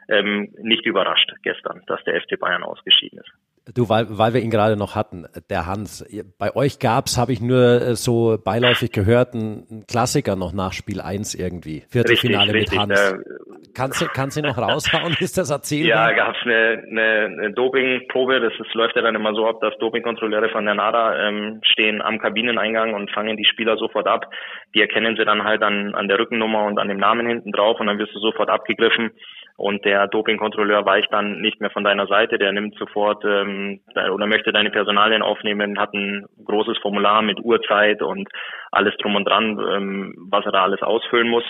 ähm, nicht überrascht gestern, dass der FC Bayern ausgeschieden ist. Du, weil, weil wir ihn gerade noch hatten, der Hans. Bei euch gab's, habe ich nur äh, so beiläufig gehört, einen Klassiker noch nach Spiel 1 irgendwie. Viertelfinale richtig, mit richtig, Hans. Äh, kannst, du, kannst du noch raushauen? Ist das erzählbar? Ja, gab's eine, eine, eine Dopingprobe. Das ist, läuft ja dann immer so ab, dass Dopingkontrolleure von der NADA ähm, stehen am Kabineneingang und fangen die Spieler sofort ab. Die erkennen sie dann halt an, an der Rückennummer und an dem Namen hinten drauf und dann wirst du sofort abgegriffen und der Dopingkontrolleur weicht dann nicht mehr von deiner Seite, der nimmt sofort ähm, oder möchte deine Personalien aufnehmen, hat ein großes Formular mit Uhrzeit und alles drum und dran, ähm, was er da alles ausfüllen muss.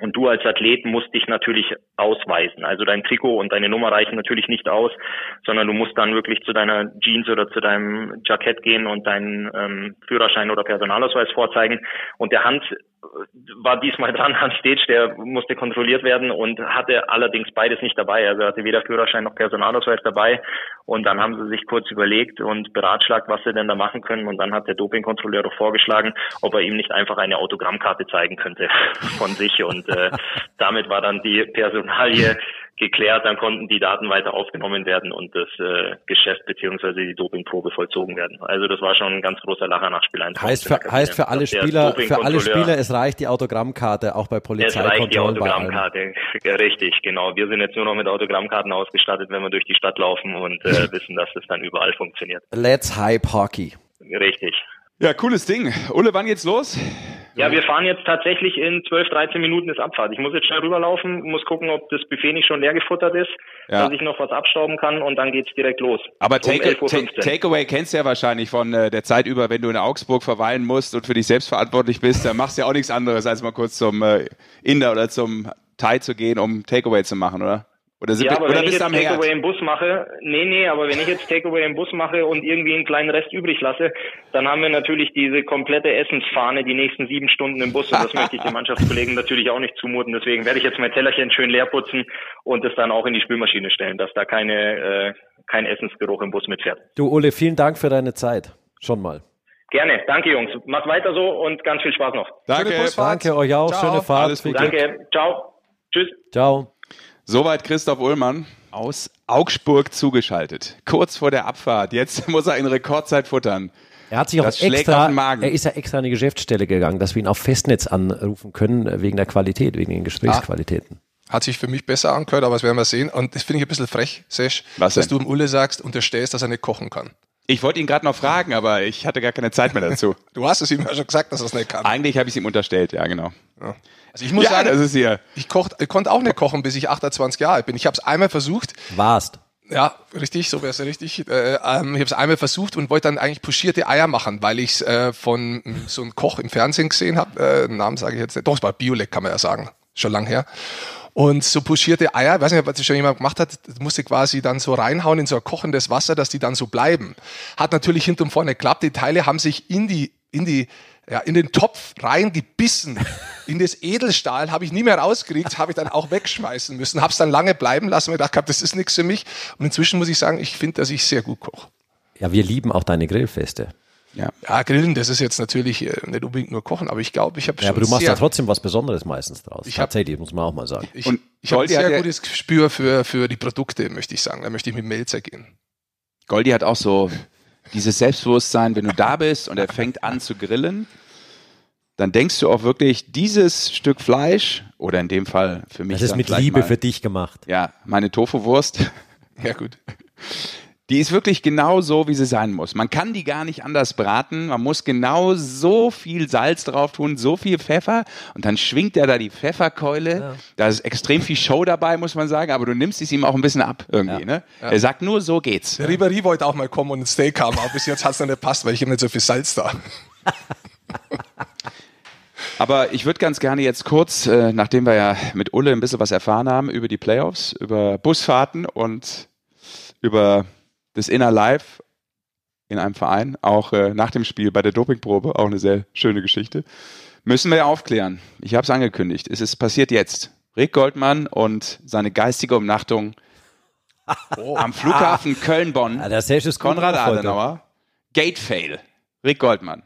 Und du als Athlet musst dich natürlich ausweisen. Also dein Trikot und deine Nummer reichen natürlich nicht aus, sondern du musst dann wirklich zu deiner Jeans oder zu deinem Jackett gehen und deinen ähm, Führerschein oder Personalausweis vorzeigen. Und der Hand war diesmal dran an Stage, der musste kontrolliert werden und hatte allerdings beides nicht dabei. Also er hatte weder Führerschein noch Personalausweis dabei. Und dann haben sie sich kurz überlegt und beratschlagt, was sie denn da machen können. Und dann hat der Dopingkontrolleur doch vorgeschlagen, ob er ihm nicht einfach eine Autogrammkarte zeigen könnte [LAUGHS] von sich. Und äh, damit war dann die Personalie geklärt, dann konnten die Daten weiter aufgenommen werden und das äh, Geschäft beziehungsweise die Dopingprobe vollzogen werden. Also das war schon ein ganz großer Lacher nach Spiel 1. Heißt für, heißt für alle Spieler, für alle Spieler, es reicht die Autogrammkarte auch bei Polizeikontrollen. Es reicht die Autogrammkarte, [LAUGHS] richtig, genau. Wir sind jetzt nur noch mit Autogrammkarten ausgestattet, wenn wir durch die Stadt laufen und äh, [LAUGHS] wissen, dass das dann überall funktioniert. Let's hype Hockey. Richtig. Ja, cooles Ding. Ulle, wann geht's los? Ja, wir fahren jetzt tatsächlich in 12, 13 Minuten ist Abfahrt. Ich muss jetzt schnell rüberlaufen, muss gucken, ob das Buffet nicht schon leer gefuttert ist, ja. dass ich noch was abstauben kann und dann geht's direkt los. Aber Takeaway take, take kennst du ja wahrscheinlich von äh, der Zeit über, wenn du in Augsburg verweilen musst und für dich selbst verantwortlich bist, dann machst du ja auch nichts anderes, als mal kurz zum äh, Inder oder zum Thai zu gehen, um Takeaway zu machen, oder? Oder, sind ja, aber wir, wenn ich jetzt Takeaway im Bus mache, nee, nee, aber wenn ich jetzt Takeaway im Bus mache und irgendwie einen kleinen Rest übrig lasse, dann haben wir natürlich diese komplette Essensfahne die nächsten sieben Stunden im Bus und das möchte ich den [LAUGHS] Mannschaftskollegen natürlich auch nicht zumuten. Deswegen werde ich jetzt mein Tellerchen schön leer putzen und es dann auch in die Spülmaschine stellen, dass da keine, äh, kein Essensgeruch im Bus mitfährt. Du, Ole, vielen Dank für deine Zeit. Schon mal. Gerne. Danke, Jungs. Macht weiter so und ganz viel Spaß noch. Danke. Danke euch auch. Ciao. Schöne Fahrt. Alles Danke. Ciao. Tschüss. Ciao. Soweit Christoph Ullmann aus Augsburg zugeschaltet. Kurz vor der Abfahrt. Jetzt [LAUGHS] muss er in Rekordzeit futtern. Er hat sich auch extra, er ist ja extra an die Geschäftsstelle gegangen, dass wir ihn auf Festnetz anrufen können, wegen der Qualität, wegen den Gesprächsqualitäten. Ah, hat sich für mich besser angehört, aber das werden wir sehen. Und das finde ich ein bisschen frech, Sesh, Was dass du dem Ulle sagst, unterstellst, dass er nicht kochen kann. Ich wollte ihn gerade noch fragen, aber ich hatte gar keine Zeit mehr dazu. [LAUGHS] du hast es ihm ja schon gesagt, dass er es nicht kann. Eigentlich habe ich es ihm unterstellt, ja, genau. Ja. Also ich muss ja, sagen, das ist hier. Ich, koch, ich konnte auch nicht kochen, bis ich 28 Jahre alt bin. Ich habe es einmal versucht. Warst. Ja, richtig, so wäre es richtig. Äh, ähm, ich habe es einmal versucht und wollte dann eigentlich puschierte Eier machen, weil ich es äh, von so einem Koch im Fernsehen gesehen habe. Äh, Namen sage ich jetzt nicht. Doch, es war Biolek, kann man ja sagen. Schon lang her. Und so puschierte Eier, weiß nicht, ob das schon jemand gemacht hat, musste quasi dann so reinhauen in so ein kochendes Wasser, dass die dann so bleiben. Hat natürlich hinten und vorne geklappt. Die Teile haben sich in die, in die ja, in den Topf reingebissen. In das Edelstahl habe ich nie mehr rausgekriegt, habe ich dann auch wegschmeißen müssen. Habe es dann lange bleiben lassen und gedacht, das ist nichts für mich. Und inzwischen muss ich sagen, ich finde, dass ich sehr gut koche. Ja, wir lieben auch deine Grillfeste. Ja. ja, Grillen, das ist jetzt natürlich äh, nicht unbedingt nur Kochen, aber ich glaube, ich habe schon. Ja, aber du machst ja trotzdem was Besonderes meistens draus. Ich Tatsächlich, muss man auch mal sagen. Ich, ich habe ein sehr gutes Gespür für, für die Produkte, möchte ich sagen. Da möchte ich mit Melzer gehen. Goldi hat auch so dieses Selbstbewusstsein, wenn du da bist und er fängt an zu grillen, dann denkst du auch wirklich, dieses Stück Fleisch, oder in dem Fall für mich. Das ist mit Liebe mal, für dich gemacht. Ja, meine Tofu-Wurst. ja, gut. Die ist wirklich genau so, wie sie sein muss. Man kann die gar nicht anders braten. Man muss genau so viel Salz drauf tun, so viel Pfeffer. Und dann schwingt er da die Pfefferkeule. Ja. Da ist extrem viel Show dabei, muss man sagen. Aber du nimmst es ihm auch ein bisschen ab irgendwie. Ja. Ne? Ja. Er sagt nur, so geht's. Der Ribéry wollte auch mal kommen und ein Steak haben. Aber bis jetzt hat es nicht passt, weil ich habe nicht so viel Salz da. [LAUGHS] Aber ich würde ganz gerne jetzt kurz, äh, nachdem wir ja mit Ulle ein bisschen was erfahren haben über die Playoffs, über Busfahrten und über das Inner Life in einem Verein, auch äh, nach dem Spiel bei der Dopingprobe, auch eine sehr schöne Geschichte. Müssen wir ja aufklären. Ich habe es angekündigt. Es ist passiert jetzt. Rick Goldmann und seine geistige Umnachtung oh. am Flughafen ah. Köln-Bonn. Ja, das Konrad Adenauer. Gate Fail. Rick Goldmann.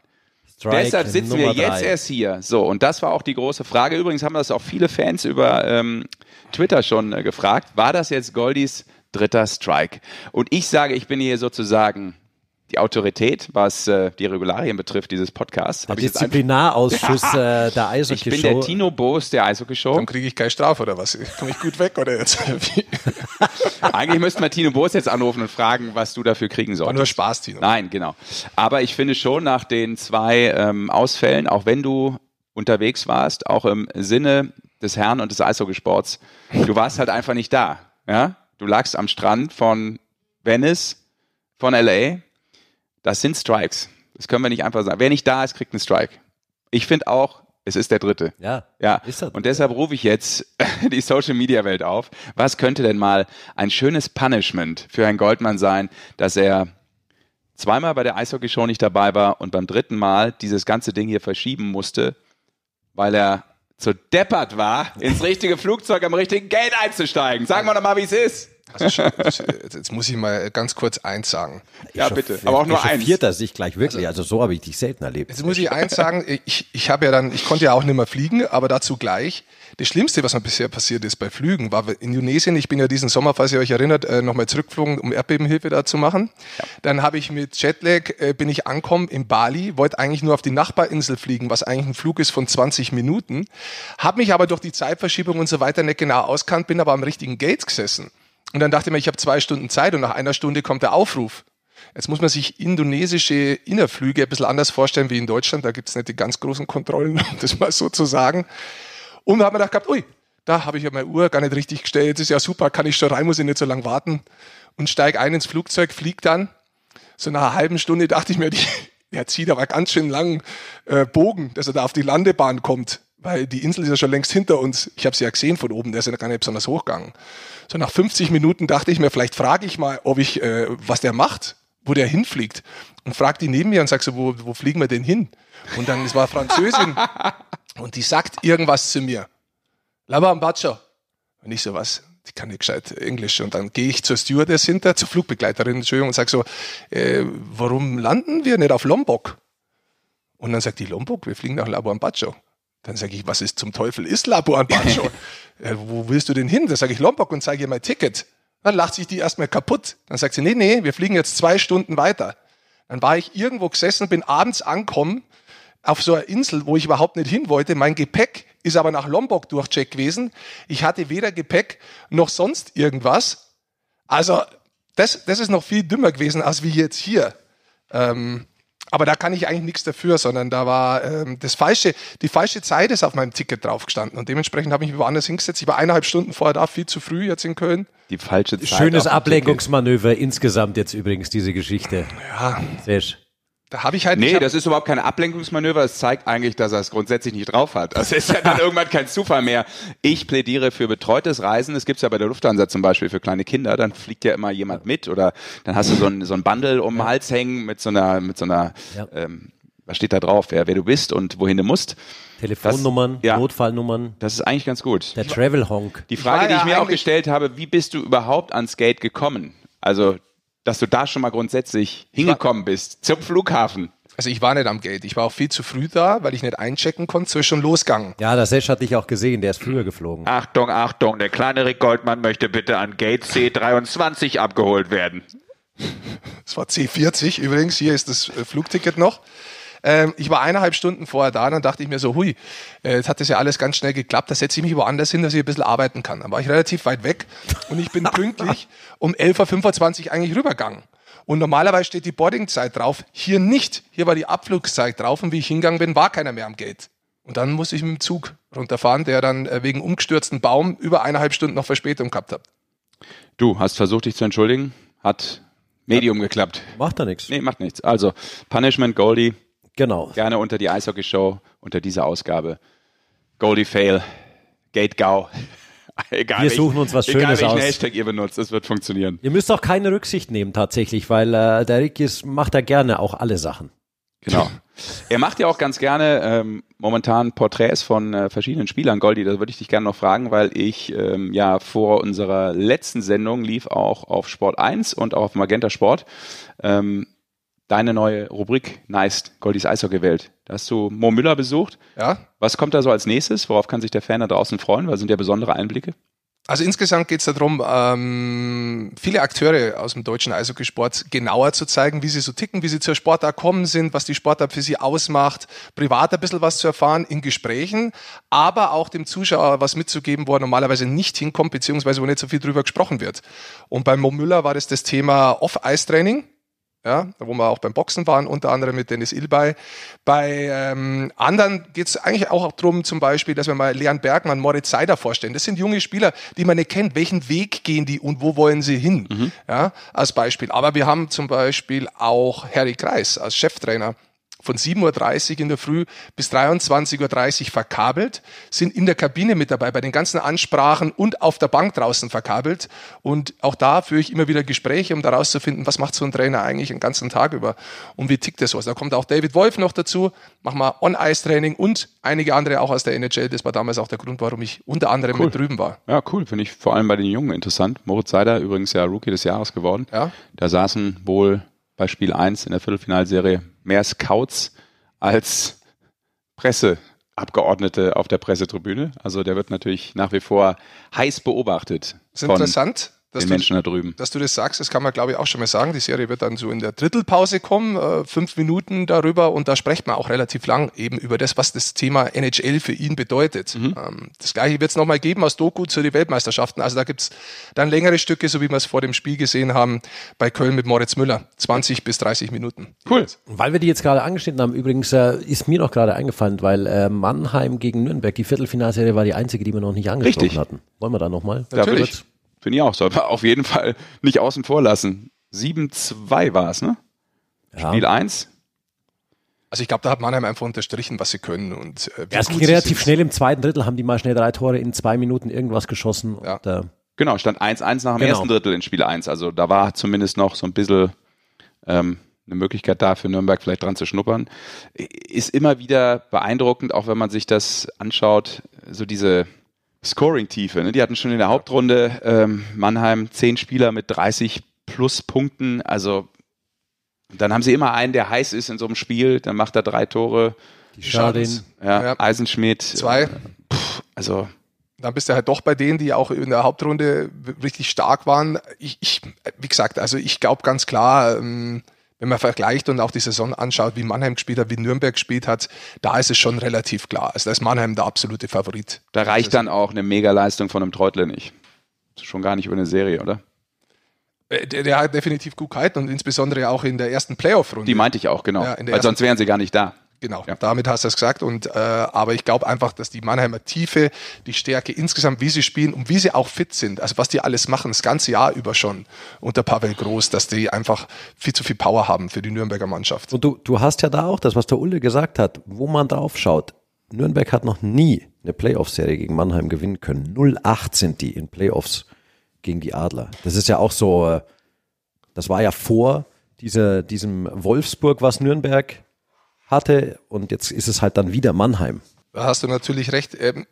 Strike Deshalb sitzen Nummer wir jetzt drei. erst hier. So, und das war auch die große Frage. Übrigens haben das auch viele Fans über ähm, Twitter schon äh, gefragt. War das jetzt Goldis dritter Strike. Und ich sage, ich bin hier sozusagen die Autorität, was äh, die Regularien betrifft, dieses Podcasts. Der Disziplinarausschuss äh, [LAUGHS] der Eishockey-Show. Ich bin der Tino Boos der Eishockey-Show. Dann kriege ich keine Strafe oder was? Komme ich gut weg oder jetzt? [LAUGHS] Eigentlich müssten wir Tino Boos jetzt anrufen und fragen, was du dafür kriegen sollst. War nur Spaß, Tino. Nein, genau. Aber ich finde schon nach den zwei ähm, Ausfällen, auch wenn du unterwegs warst, auch im Sinne des Herrn und des Eishockeysports, du warst halt einfach nicht da. Ja? Du lagst am Strand von Venice, von LA. Das sind Strikes. Das können wir nicht einfach sagen. Wer nicht da ist, kriegt einen Strike. Ich finde auch, es ist der dritte. Ja. Ja. Ist das und deshalb rufe ich jetzt [LAUGHS] die Social Media Welt auf. Was könnte denn mal ein schönes Punishment für Herrn Goldmann sein, dass er zweimal bei der Eishockey-Show nicht dabei war und beim dritten Mal dieses ganze Ding hier verschieben musste, weil er zu deppert war, ins richtige Flugzeug am richtigen Gate einzusteigen. Sagen wir doch mal, wie es ist. Also, jetzt muss ich mal ganz kurz eins sagen. Ja, bitte. Aber auch nur eins. Viert er sich gleich wirklich. Also, also so habe ich dich selten erlebt. Jetzt muss ich eins sagen. Ich, ich habe ja dann, ich konnte ja auch nicht mehr fliegen, aber dazu gleich. Das Schlimmste, was mir bisher passiert ist bei Flügen, war in Indonesien. Ich bin ja diesen Sommer, falls ihr euch erinnert, äh, nochmal zurückgeflogen, um Erdbebenhilfe da zu machen. Ja. Dann habe ich mit Jetlag, äh, bin ich ankommen in Bali, wollte eigentlich nur auf die Nachbarinsel fliegen, was eigentlich ein Flug ist von 20 Minuten. Habe mich aber durch die Zeitverschiebung und so weiter nicht genau auskannt, bin aber am richtigen Gate gesessen. Und dann dachte ich mir, ich habe zwei Stunden Zeit und nach einer Stunde kommt der Aufruf. Jetzt muss man sich indonesische Innerflüge ein bisschen anders vorstellen wie in Deutschland. Da gibt es nicht die ganz großen Kontrollen, [LAUGHS] um das mal so zu sagen. Und hat man gedacht, ui, da habe ich ja meine Uhr gar nicht richtig gestellt. Das ist ja super, kann ich schon rein, muss ich nicht so lange warten. Und steige ein ins Flugzeug, fliege dann. So nach einer halben Stunde dachte ich mir, [LAUGHS] die, der zieht aber ganz schön langen äh, Bogen, dass er da auf die Landebahn kommt. Weil die Insel ist ja schon längst hinter uns. Ich habe sie ja gesehen von oben, der ist ja gar nicht besonders hochgegangen. So nach 50 Minuten dachte ich mir, vielleicht frage ich mal, ob ich, äh, was der macht, wo der hinfliegt. Und frag die neben mir und sag so, wo, wo fliegen wir denn hin? Und dann, es war Französin [LAUGHS] und die sagt irgendwas zu mir. Lava Bacho. Und ich so, was? Die kann nicht gescheit Englisch. Und dann gehe ich zur Stewardess hinter, zur Flugbegleiterin, Entschuldigung, und sage so, äh, warum landen wir nicht auf Lombok? Und dann sagt die Lombok, wir fliegen nach Labuan Bajo. Dann sage ich, was ist zum Teufel ist Labuan Bajo? [LAUGHS] äh, wo willst du denn hin? Da sage ich Lombok und zeige ihr mein Ticket. Dann lacht sich die erstmal kaputt. Dann sagt sie, nee, nee, wir fliegen jetzt zwei Stunden weiter. Dann war ich irgendwo gesessen, bin abends angekommen auf so einer Insel, wo ich überhaupt nicht hin wollte. Mein Gepäck ist aber nach Lombok durchcheck gewesen. Ich hatte weder Gepäck noch sonst irgendwas. Also das, das ist noch viel dümmer gewesen als wie jetzt hier. Ähm, aber da kann ich eigentlich nichts dafür, sondern da war ähm, das falsche, die falsche Zeit ist auf meinem Ticket drauf gestanden und dementsprechend habe ich mich woanders hingesetzt. Ich war eineinhalb Stunden vorher da, viel zu früh jetzt in Köln. Die falsche Zeit. Schönes Ablenkungsmanöver insgesamt jetzt übrigens diese Geschichte. Ja. Sehr schön. Da habe ich halt. Nee, das ist überhaupt kein Ablenkungsmanöver. Es zeigt eigentlich, dass er es grundsätzlich nicht drauf hat. Das ist ja dann [LAUGHS] irgendwann kein Zufall mehr. Ich plädiere für betreutes Reisen. Das gibt's ja bei der Lufthansa zum Beispiel für kleine Kinder. Dann fliegt ja immer jemand mit oder dann hast du so ein, so ein Bundle um den Hals hängen mit so einer, mit so einer, ja. ähm, was steht da drauf? Wer, wer du bist und wohin du musst. Telefonnummern, das, ja, Notfallnummern. Das ist eigentlich ganz gut. Der Travel Honk. Die Frage, die ich mir auch gestellt habe, wie bist du überhaupt ans Gate gekommen? Also, dass du da schon mal grundsätzlich hingekommen bist zum Flughafen. Also ich war nicht am Gate. Ich war auch viel zu früh da, weil ich nicht einchecken konnte. So ist schon losgegangen. Ja, das Sesh hatte ich auch gesehen. Der ist früher geflogen. Achtung, Achtung. Der kleine Rick Goldmann möchte bitte an Gate C23 abgeholt werden. Das war C40 übrigens. Hier ist das äh, Flugticket noch. Ähm, ich war eineinhalb Stunden vorher da, dann dachte ich mir so, hui, äh, jetzt hat das ja alles ganz schnell geklappt, da setze ich mich woanders hin, dass ich ein bisschen arbeiten kann. Dann war ich relativ weit weg und ich bin [LAUGHS] pünktlich um 11.25 Uhr eigentlich rübergegangen. Und normalerweise steht die Boardingzeit drauf. Hier nicht. Hier war die Abflugszeit drauf und wie ich hingegangen bin, war keiner mehr am Gate. Und dann musste ich mit dem Zug runterfahren, der dann äh, wegen umgestürzten Baum über eineinhalb Stunden noch Verspätung gehabt hat. Du hast versucht, dich zu entschuldigen. Hat Medium ja. geklappt. Macht da nichts. Nee, macht nichts. Also, Punishment Goldie. Genau. Gerne unter die Eishockey-Show, unter dieser Ausgabe. Goldie Fail. Gate Gau. [LAUGHS] egal, wir suchen uns was Schönes egal, aus. Hashtag ihr benutzt, es wird funktionieren. Ihr müsst auch keine Rücksicht nehmen tatsächlich, weil äh, der Rick ist, macht da gerne auch alle Sachen. Genau. er macht ja auch ganz gerne ähm, momentan Porträts von äh, verschiedenen Spielern. Goldi, da würde ich dich gerne noch fragen, weil ich ähm, ja vor unserer letzten Sendung lief auch auf Sport 1 und auch auf Magenta Sport ähm, deine neue Rubrik Nice, Goldis Eishockey-Welt. Da hast du Mo Müller besucht. Ja. Was kommt da so als nächstes? Worauf kann sich der Fan da draußen freuen? Weil sind ja besondere Einblicke. Also insgesamt geht es darum, ähm, viele Akteure aus dem deutschen Eishockeysport genauer zu zeigen, wie sie so ticken, wie sie zur Sportart kommen sind, was die Sportart für sie ausmacht, privat ein bisschen was zu erfahren in Gesprächen, aber auch dem Zuschauer was mitzugeben, wo er normalerweise nicht hinkommt, beziehungsweise wo nicht so viel drüber gesprochen wird. Und bei Mo Müller war das das Thema Off-Eis-Training ja, wo wir auch beim Boxen waren, unter anderem mit Dennis Ilbay. Bei ähm, anderen geht es eigentlich auch darum, zum Beispiel, dass wir mal Leon Bergmann, Moritz Seider vorstellen. Das sind junge Spieler, die man nicht kennt. Welchen Weg gehen die und wo wollen sie hin? Mhm. Ja, als Beispiel. Aber wir haben zum Beispiel auch Harry Kreis als Cheftrainer von 7.30 Uhr in der Früh bis 23.30 Uhr verkabelt, sind in der Kabine mit dabei, bei den ganzen Ansprachen und auf der Bank draußen verkabelt. Und auch da führe ich immer wieder Gespräche, um daraus zu finden, was macht so ein Trainer eigentlich den ganzen Tag über und wie tickt das so. Da kommt auch David Wolf noch dazu, machen wir On-Ice-Training und einige andere auch aus der NHL. Das war damals auch der Grund, warum ich unter anderem cool. mit drüben war. Ja, cool. Finde ich vor allem bei den Jungen interessant. Moritz Seider, übrigens ja Rookie des Jahres geworden. Ja. Da saßen wohl bei Spiel 1 in der Viertelfinalserie mehr Scouts als Presseabgeordnete auf der Pressetribüne. Also der wird natürlich nach wie vor heiß beobachtet. Das ist interessant. Dass den du, Menschen da drüben. Dass du das sagst, das kann man glaube ich auch schon mal sagen. Die Serie wird dann so in der Drittelpause kommen, äh, fünf Minuten darüber und da spricht man auch relativ lang eben über das, was das Thema NHL für ihn bedeutet. Mhm. Ähm, das gleiche wird es nochmal geben aus Doku zu den Weltmeisterschaften. Also da gibt es dann längere Stücke, so wie wir es vor dem Spiel gesehen haben bei Köln mit Moritz Müller. 20 bis 30 Minuten. Cool. Weil wir die jetzt gerade angeschnitten haben, übrigens äh, ist mir noch gerade eingefallen, weil äh, Mannheim gegen Nürnberg, die Viertelfinalserie war die einzige, die wir noch nicht angesprochen Richtig. hatten. Wollen wir da nochmal? Natürlich. Finde ich auch. Soll man auf jeden Fall nicht außen vor lassen. 7-2 war es, ne? Ja. Spiel 1. Also ich glaube, da hat Mannheim einfach unterstrichen, was sie können. Und, äh, ja, es ging relativ schnell im zweiten Drittel, haben die mal schnell drei Tore in zwei Minuten irgendwas geschossen. Ja. Und, äh, genau, stand 1-1 nach dem genau. ersten Drittel in Spiel 1. Also da war zumindest noch so ein bisschen ähm, eine Möglichkeit da für Nürnberg vielleicht dran zu schnuppern. Ist immer wieder beeindruckend, auch wenn man sich das anschaut, so diese Scoring-Tiefe. Ne? Die hatten schon in der Hauptrunde ähm, Mannheim zehn Spieler mit 30 plus Punkten. Also dann haben sie immer einen, der heiß ist in so einem Spiel. Dann macht er drei Tore. Die Schadin. Ja, ja. Eisenschmidt. Zwei. Äh, pff, also dann bist du halt doch bei denen, die auch in der Hauptrunde richtig stark waren. Ich, ich wie gesagt, also ich glaube ganz klar, ähm, wenn man vergleicht und auch die Saison anschaut, wie Mannheim gespielt hat, wie Nürnberg gespielt hat, da ist es schon relativ klar. Also da ist Mannheim der absolute Favorit. Da reicht dann auch eine Mega-Leistung von einem Treutle nicht. Schon gar nicht über eine Serie, oder? Äh, der, der, hat definitiv gut gehalten und insbesondere auch in der ersten Playoff-Runde. Die meinte ich auch, genau. Ja, Weil sonst wären sie gar nicht da. Genau, ja. damit hast du es gesagt. Und, äh, aber ich glaube einfach, dass die Mannheimer Tiefe, die Stärke insgesamt, wie sie spielen und wie sie auch fit sind, also was die alles machen, das ganze Jahr über schon unter Pavel Groß, dass die einfach viel zu viel Power haben für die Nürnberger Mannschaft. Und du, du hast ja da auch das, was der Ulle gesagt hat, wo man drauf schaut. Nürnberg hat noch nie eine Playoff-Serie gegen Mannheim gewinnen können. 0-8 sind die in Playoffs gegen die Adler. Das ist ja auch so, äh, das war ja vor dieser, diesem Wolfsburg, was Nürnberg hatte und jetzt ist es halt dann wieder Mannheim. Da hast du natürlich recht. Ähm,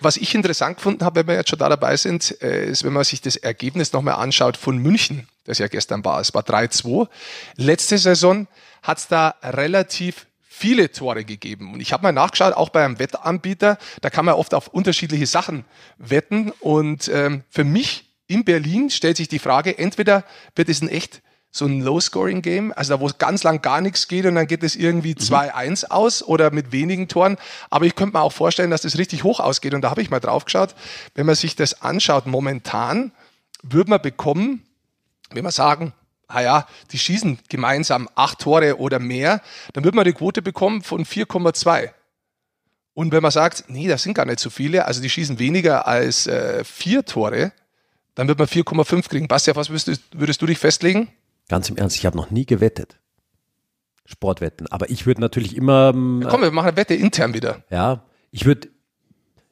was ich interessant gefunden habe, wenn wir jetzt schon da dabei sind, äh, ist, wenn man sich das Ergebnis nochmal anschaut von München, das ja gestern war. Es war 3-2. Letzte Saison hat es da relativ viele Tore gegeben. Und ich habe mal nachgeschaut, auch bei einem Wettanbieter, da kann man oft auf unterschiedliche Sachen wetten. Und ähm, für mich in Berlin stellt sich die Frage, entweder wird es ein echt so ein Low-Scoring-Game, also da, wo es ganz lang gar nichts geht und dann geht es irgendwie 2-1 mhm. aus oder mit wenigen Toren. Aber ich könnte mir auch vorstellen, dass das richtig hoch ausgeht. Und da habe ich mal drauf geschaut, wenn man sich das anschaut, momentan würde man bekommen, wenn man sagen, ah ja, die schießen gemeinsam acht Tore oder mehr, dann würde man die Quote bekommen von 4,2. Und wenn man sagt, nee, das sind gar nicht so viele, also die schießen weniger als äh, vier Tore, dann wird man 4,5 kriegen. Basti, auf was würdest, würdest du dich festlegen? Ganz im Ernst, ich habe noch nie gewettet. Sportwetten. Aber ich würde natürlich immer. Ja, komm, wir machen eine Wette intern wieder. Ja, ich würde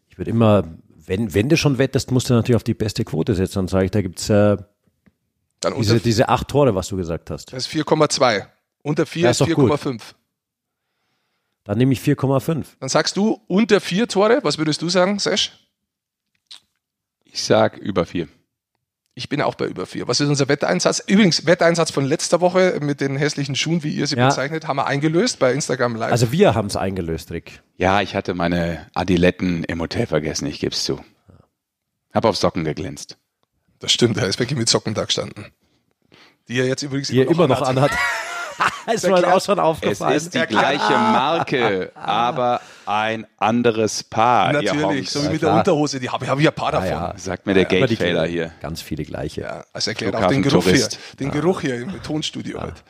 ich würde immer, wenn, wenn du schon wettest, musst du natürlich auf die beste Quote setzen. Dann sage ich, da gibt's äh, diese, diese acht Tore, was du gesagt hast. Das ist 4,2. Unter 4 ist, ist 4,5. Dann nehme ich 4,5. Dann sagst du unter 4 Tore. Was würdest du sagen, Sesh? Ich sag über 4. Ich bin auch bei über vier. Was ist unser Wetteinsatz? Übrigens, Wetteinsatz von letzter Woche mit den hässlichen Schuhen, wie ihr sie ja. bezeichnet, haben wir eingelöst bei Instagram Live. Also wir haben es eingelöst, Rick. Ja, ich hatte meine Adiletten im Hotel vergessen, ich gebe es zu. Hab auf Socken geglänzt. Das stimmt, er ist wirklich mit Socken da gestanden. Die er jetzt übrigens die immer, noch, anhat. anhat. [LAUGHS] [LAUGHS] ist mir auch schon aufgefallen. Es ist die gleiche Marke, aber ein anderes Paar. Natürlich, so wie mit der Unterhose, die habe hab ich ja ein paar davon. Ja, Sagt mir der ja, Gatefader hier. Ganz viele gleiche. Ja, also erklärt auch den Geruch hier, den Geruch hier im Tonstudio halt.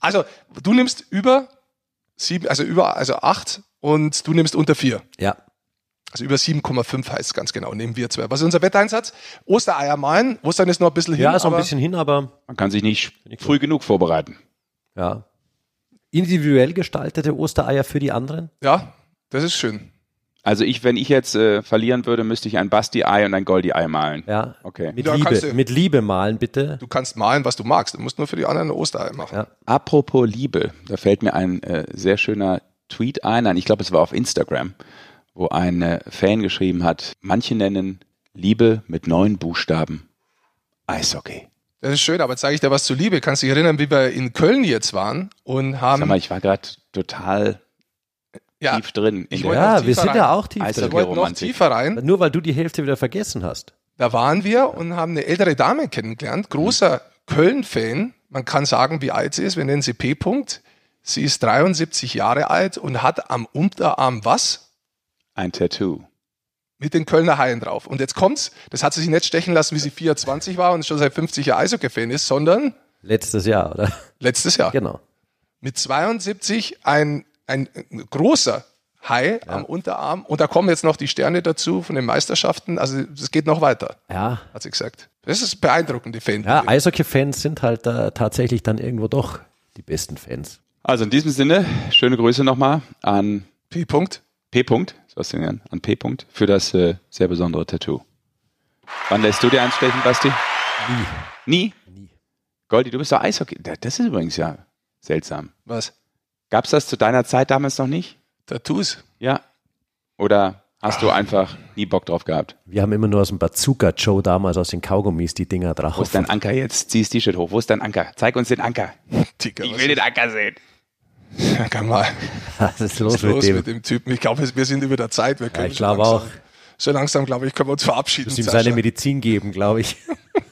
Also, du nimmst über sieben, also über, also acht und du nimmst unter vier. Ja. Also über 7,5 heißt es ganz genau, nehmen wir zwei. Was ist unser Wetteinsatz? Ostereier malen. Ostern ist noch ein bisschen hin. Ja, ist noch ein bisschen hin, aber. Man kann sich nicht früh genug vorbereiten. Ja. Individuell gestaltete Ostereier für die anderen? Ja, das ist schön. Also ich, wenn ich jetzt äh, verlieren würde, müsste ich ein Basti-Ei und ein Goldi-Ei malen. Ja, okay. Mit, ja, Liebe, du, mit Liebe malen, bitte. Du kannst malen, was du magst. Du musst nur für die anderen ein Osterei machen. Ja. Apropos Liebe, da fällt mir ein äh, sehr schöner Tweet ein. Ich glaube, es war auf Instagram, wo ein äh, Fan geschrieben hat, manche nennen Liebe mit neun Buchstaben Eishockey. Das ist schön, aber jetzt sage ich dir was zu Liebe. Kannst du dich erinnern, wie wir in Köln jetzt waren und haben. Sag mal, ich war gerade total ja, tief drin. ja, wir sind rein. ja auch tief drin. Ich wollte noch tiefer rein. Nur weil du die Hälfte wieder vergessen hast. Da waren wir und haben eine ältere Dame kennengelernt, großer Köln-Fan. Man kann sagen, wie alt sie ist. Wir nennen sie P. -Punkt. Sie ist 73 Jahre alt und hat am Unterarm was? Ein Tattoo. Mit den Kölner Haien drauf. Und jetzt kommt's, das hat sie sich nicht stechen lassen, wie sie 24 war und schon seit 50 Jahren Eishockey-Fan ist, sondern Letztes Jahr, oder? Letztes Jahr. Genau. Mit 72 ein, ein großer Hai ja. am Unterarm. Und da kommen jetzt noch die Sterne dazu von den Meisterschaften. Also es geht noch weiter. Ja. Hat sie gesagt. Das ist beeindruckend, die Fans. Ja, Eishockey-Fans sind halt äh, tatsächlich dann irgendwo doch die besten Fans. Also in diesem Sinne, schöne Grüße nochmal an P. -Punkt. P. -Punkt, denn an P. -Punkt für das äh, sehr besondere Tattoo. Wann lässt du dir einstechen, Basti? Nie. Nie? Nie. Goldi, du bist doch Eishockey. Das ist übrigens ja seltsam. Was? Gab es das zu deiner Zeit damals noch nicht? Tattoos? Ja. Oder hast du einfach nie Bock drauf gehabt? Wir haben immer nur aus dem Bazooka Joe damals aus den Kaugummis die Dinger drauf. Wo ist dein Anker jetzt? Zieh das T-Shirt hoch. Wo ist dein Anker? Zeig uns den Anker. Ticker, ich will den Anker sehen. Ja, kann mal. Was ist los, was ist los mit, dem? mit, dem? Typen? Ich glaube, wir sind über der Zeit. Wir können ja, ich glaube auch. So langsam, glaube ich, können wir uns verabschieden. Du ihm seine Medizin geben, glaube ich.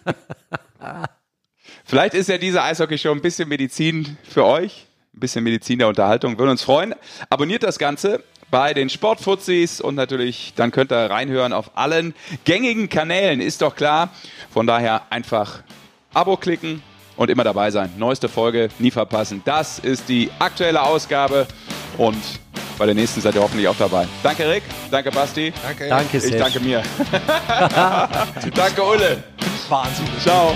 [LAUGHS] Vielleicht ist ja diese Eishockey-Show ein bisschen Medizin für euch. Ein bisschen Medizin der Unterhaltung. Würden uns freuen. Abonniert das Ganze bei den Sportfuzis und natürlich dann könnt ihr reinhören auf allen gängigen Kanälen, ist doch klar. Von daher einfach Abo klicken und immer dabei sein. Neueste Folge nie verpassen. Das ist die aktuelle Ausgabe und bei der nächsten seid ihr hoffentlich auch dabei. Danke Rick, danke Basti. Danke, danke Ich danke mir. [LAUGHS] danke Ulle. Wahnsinn. Ciao.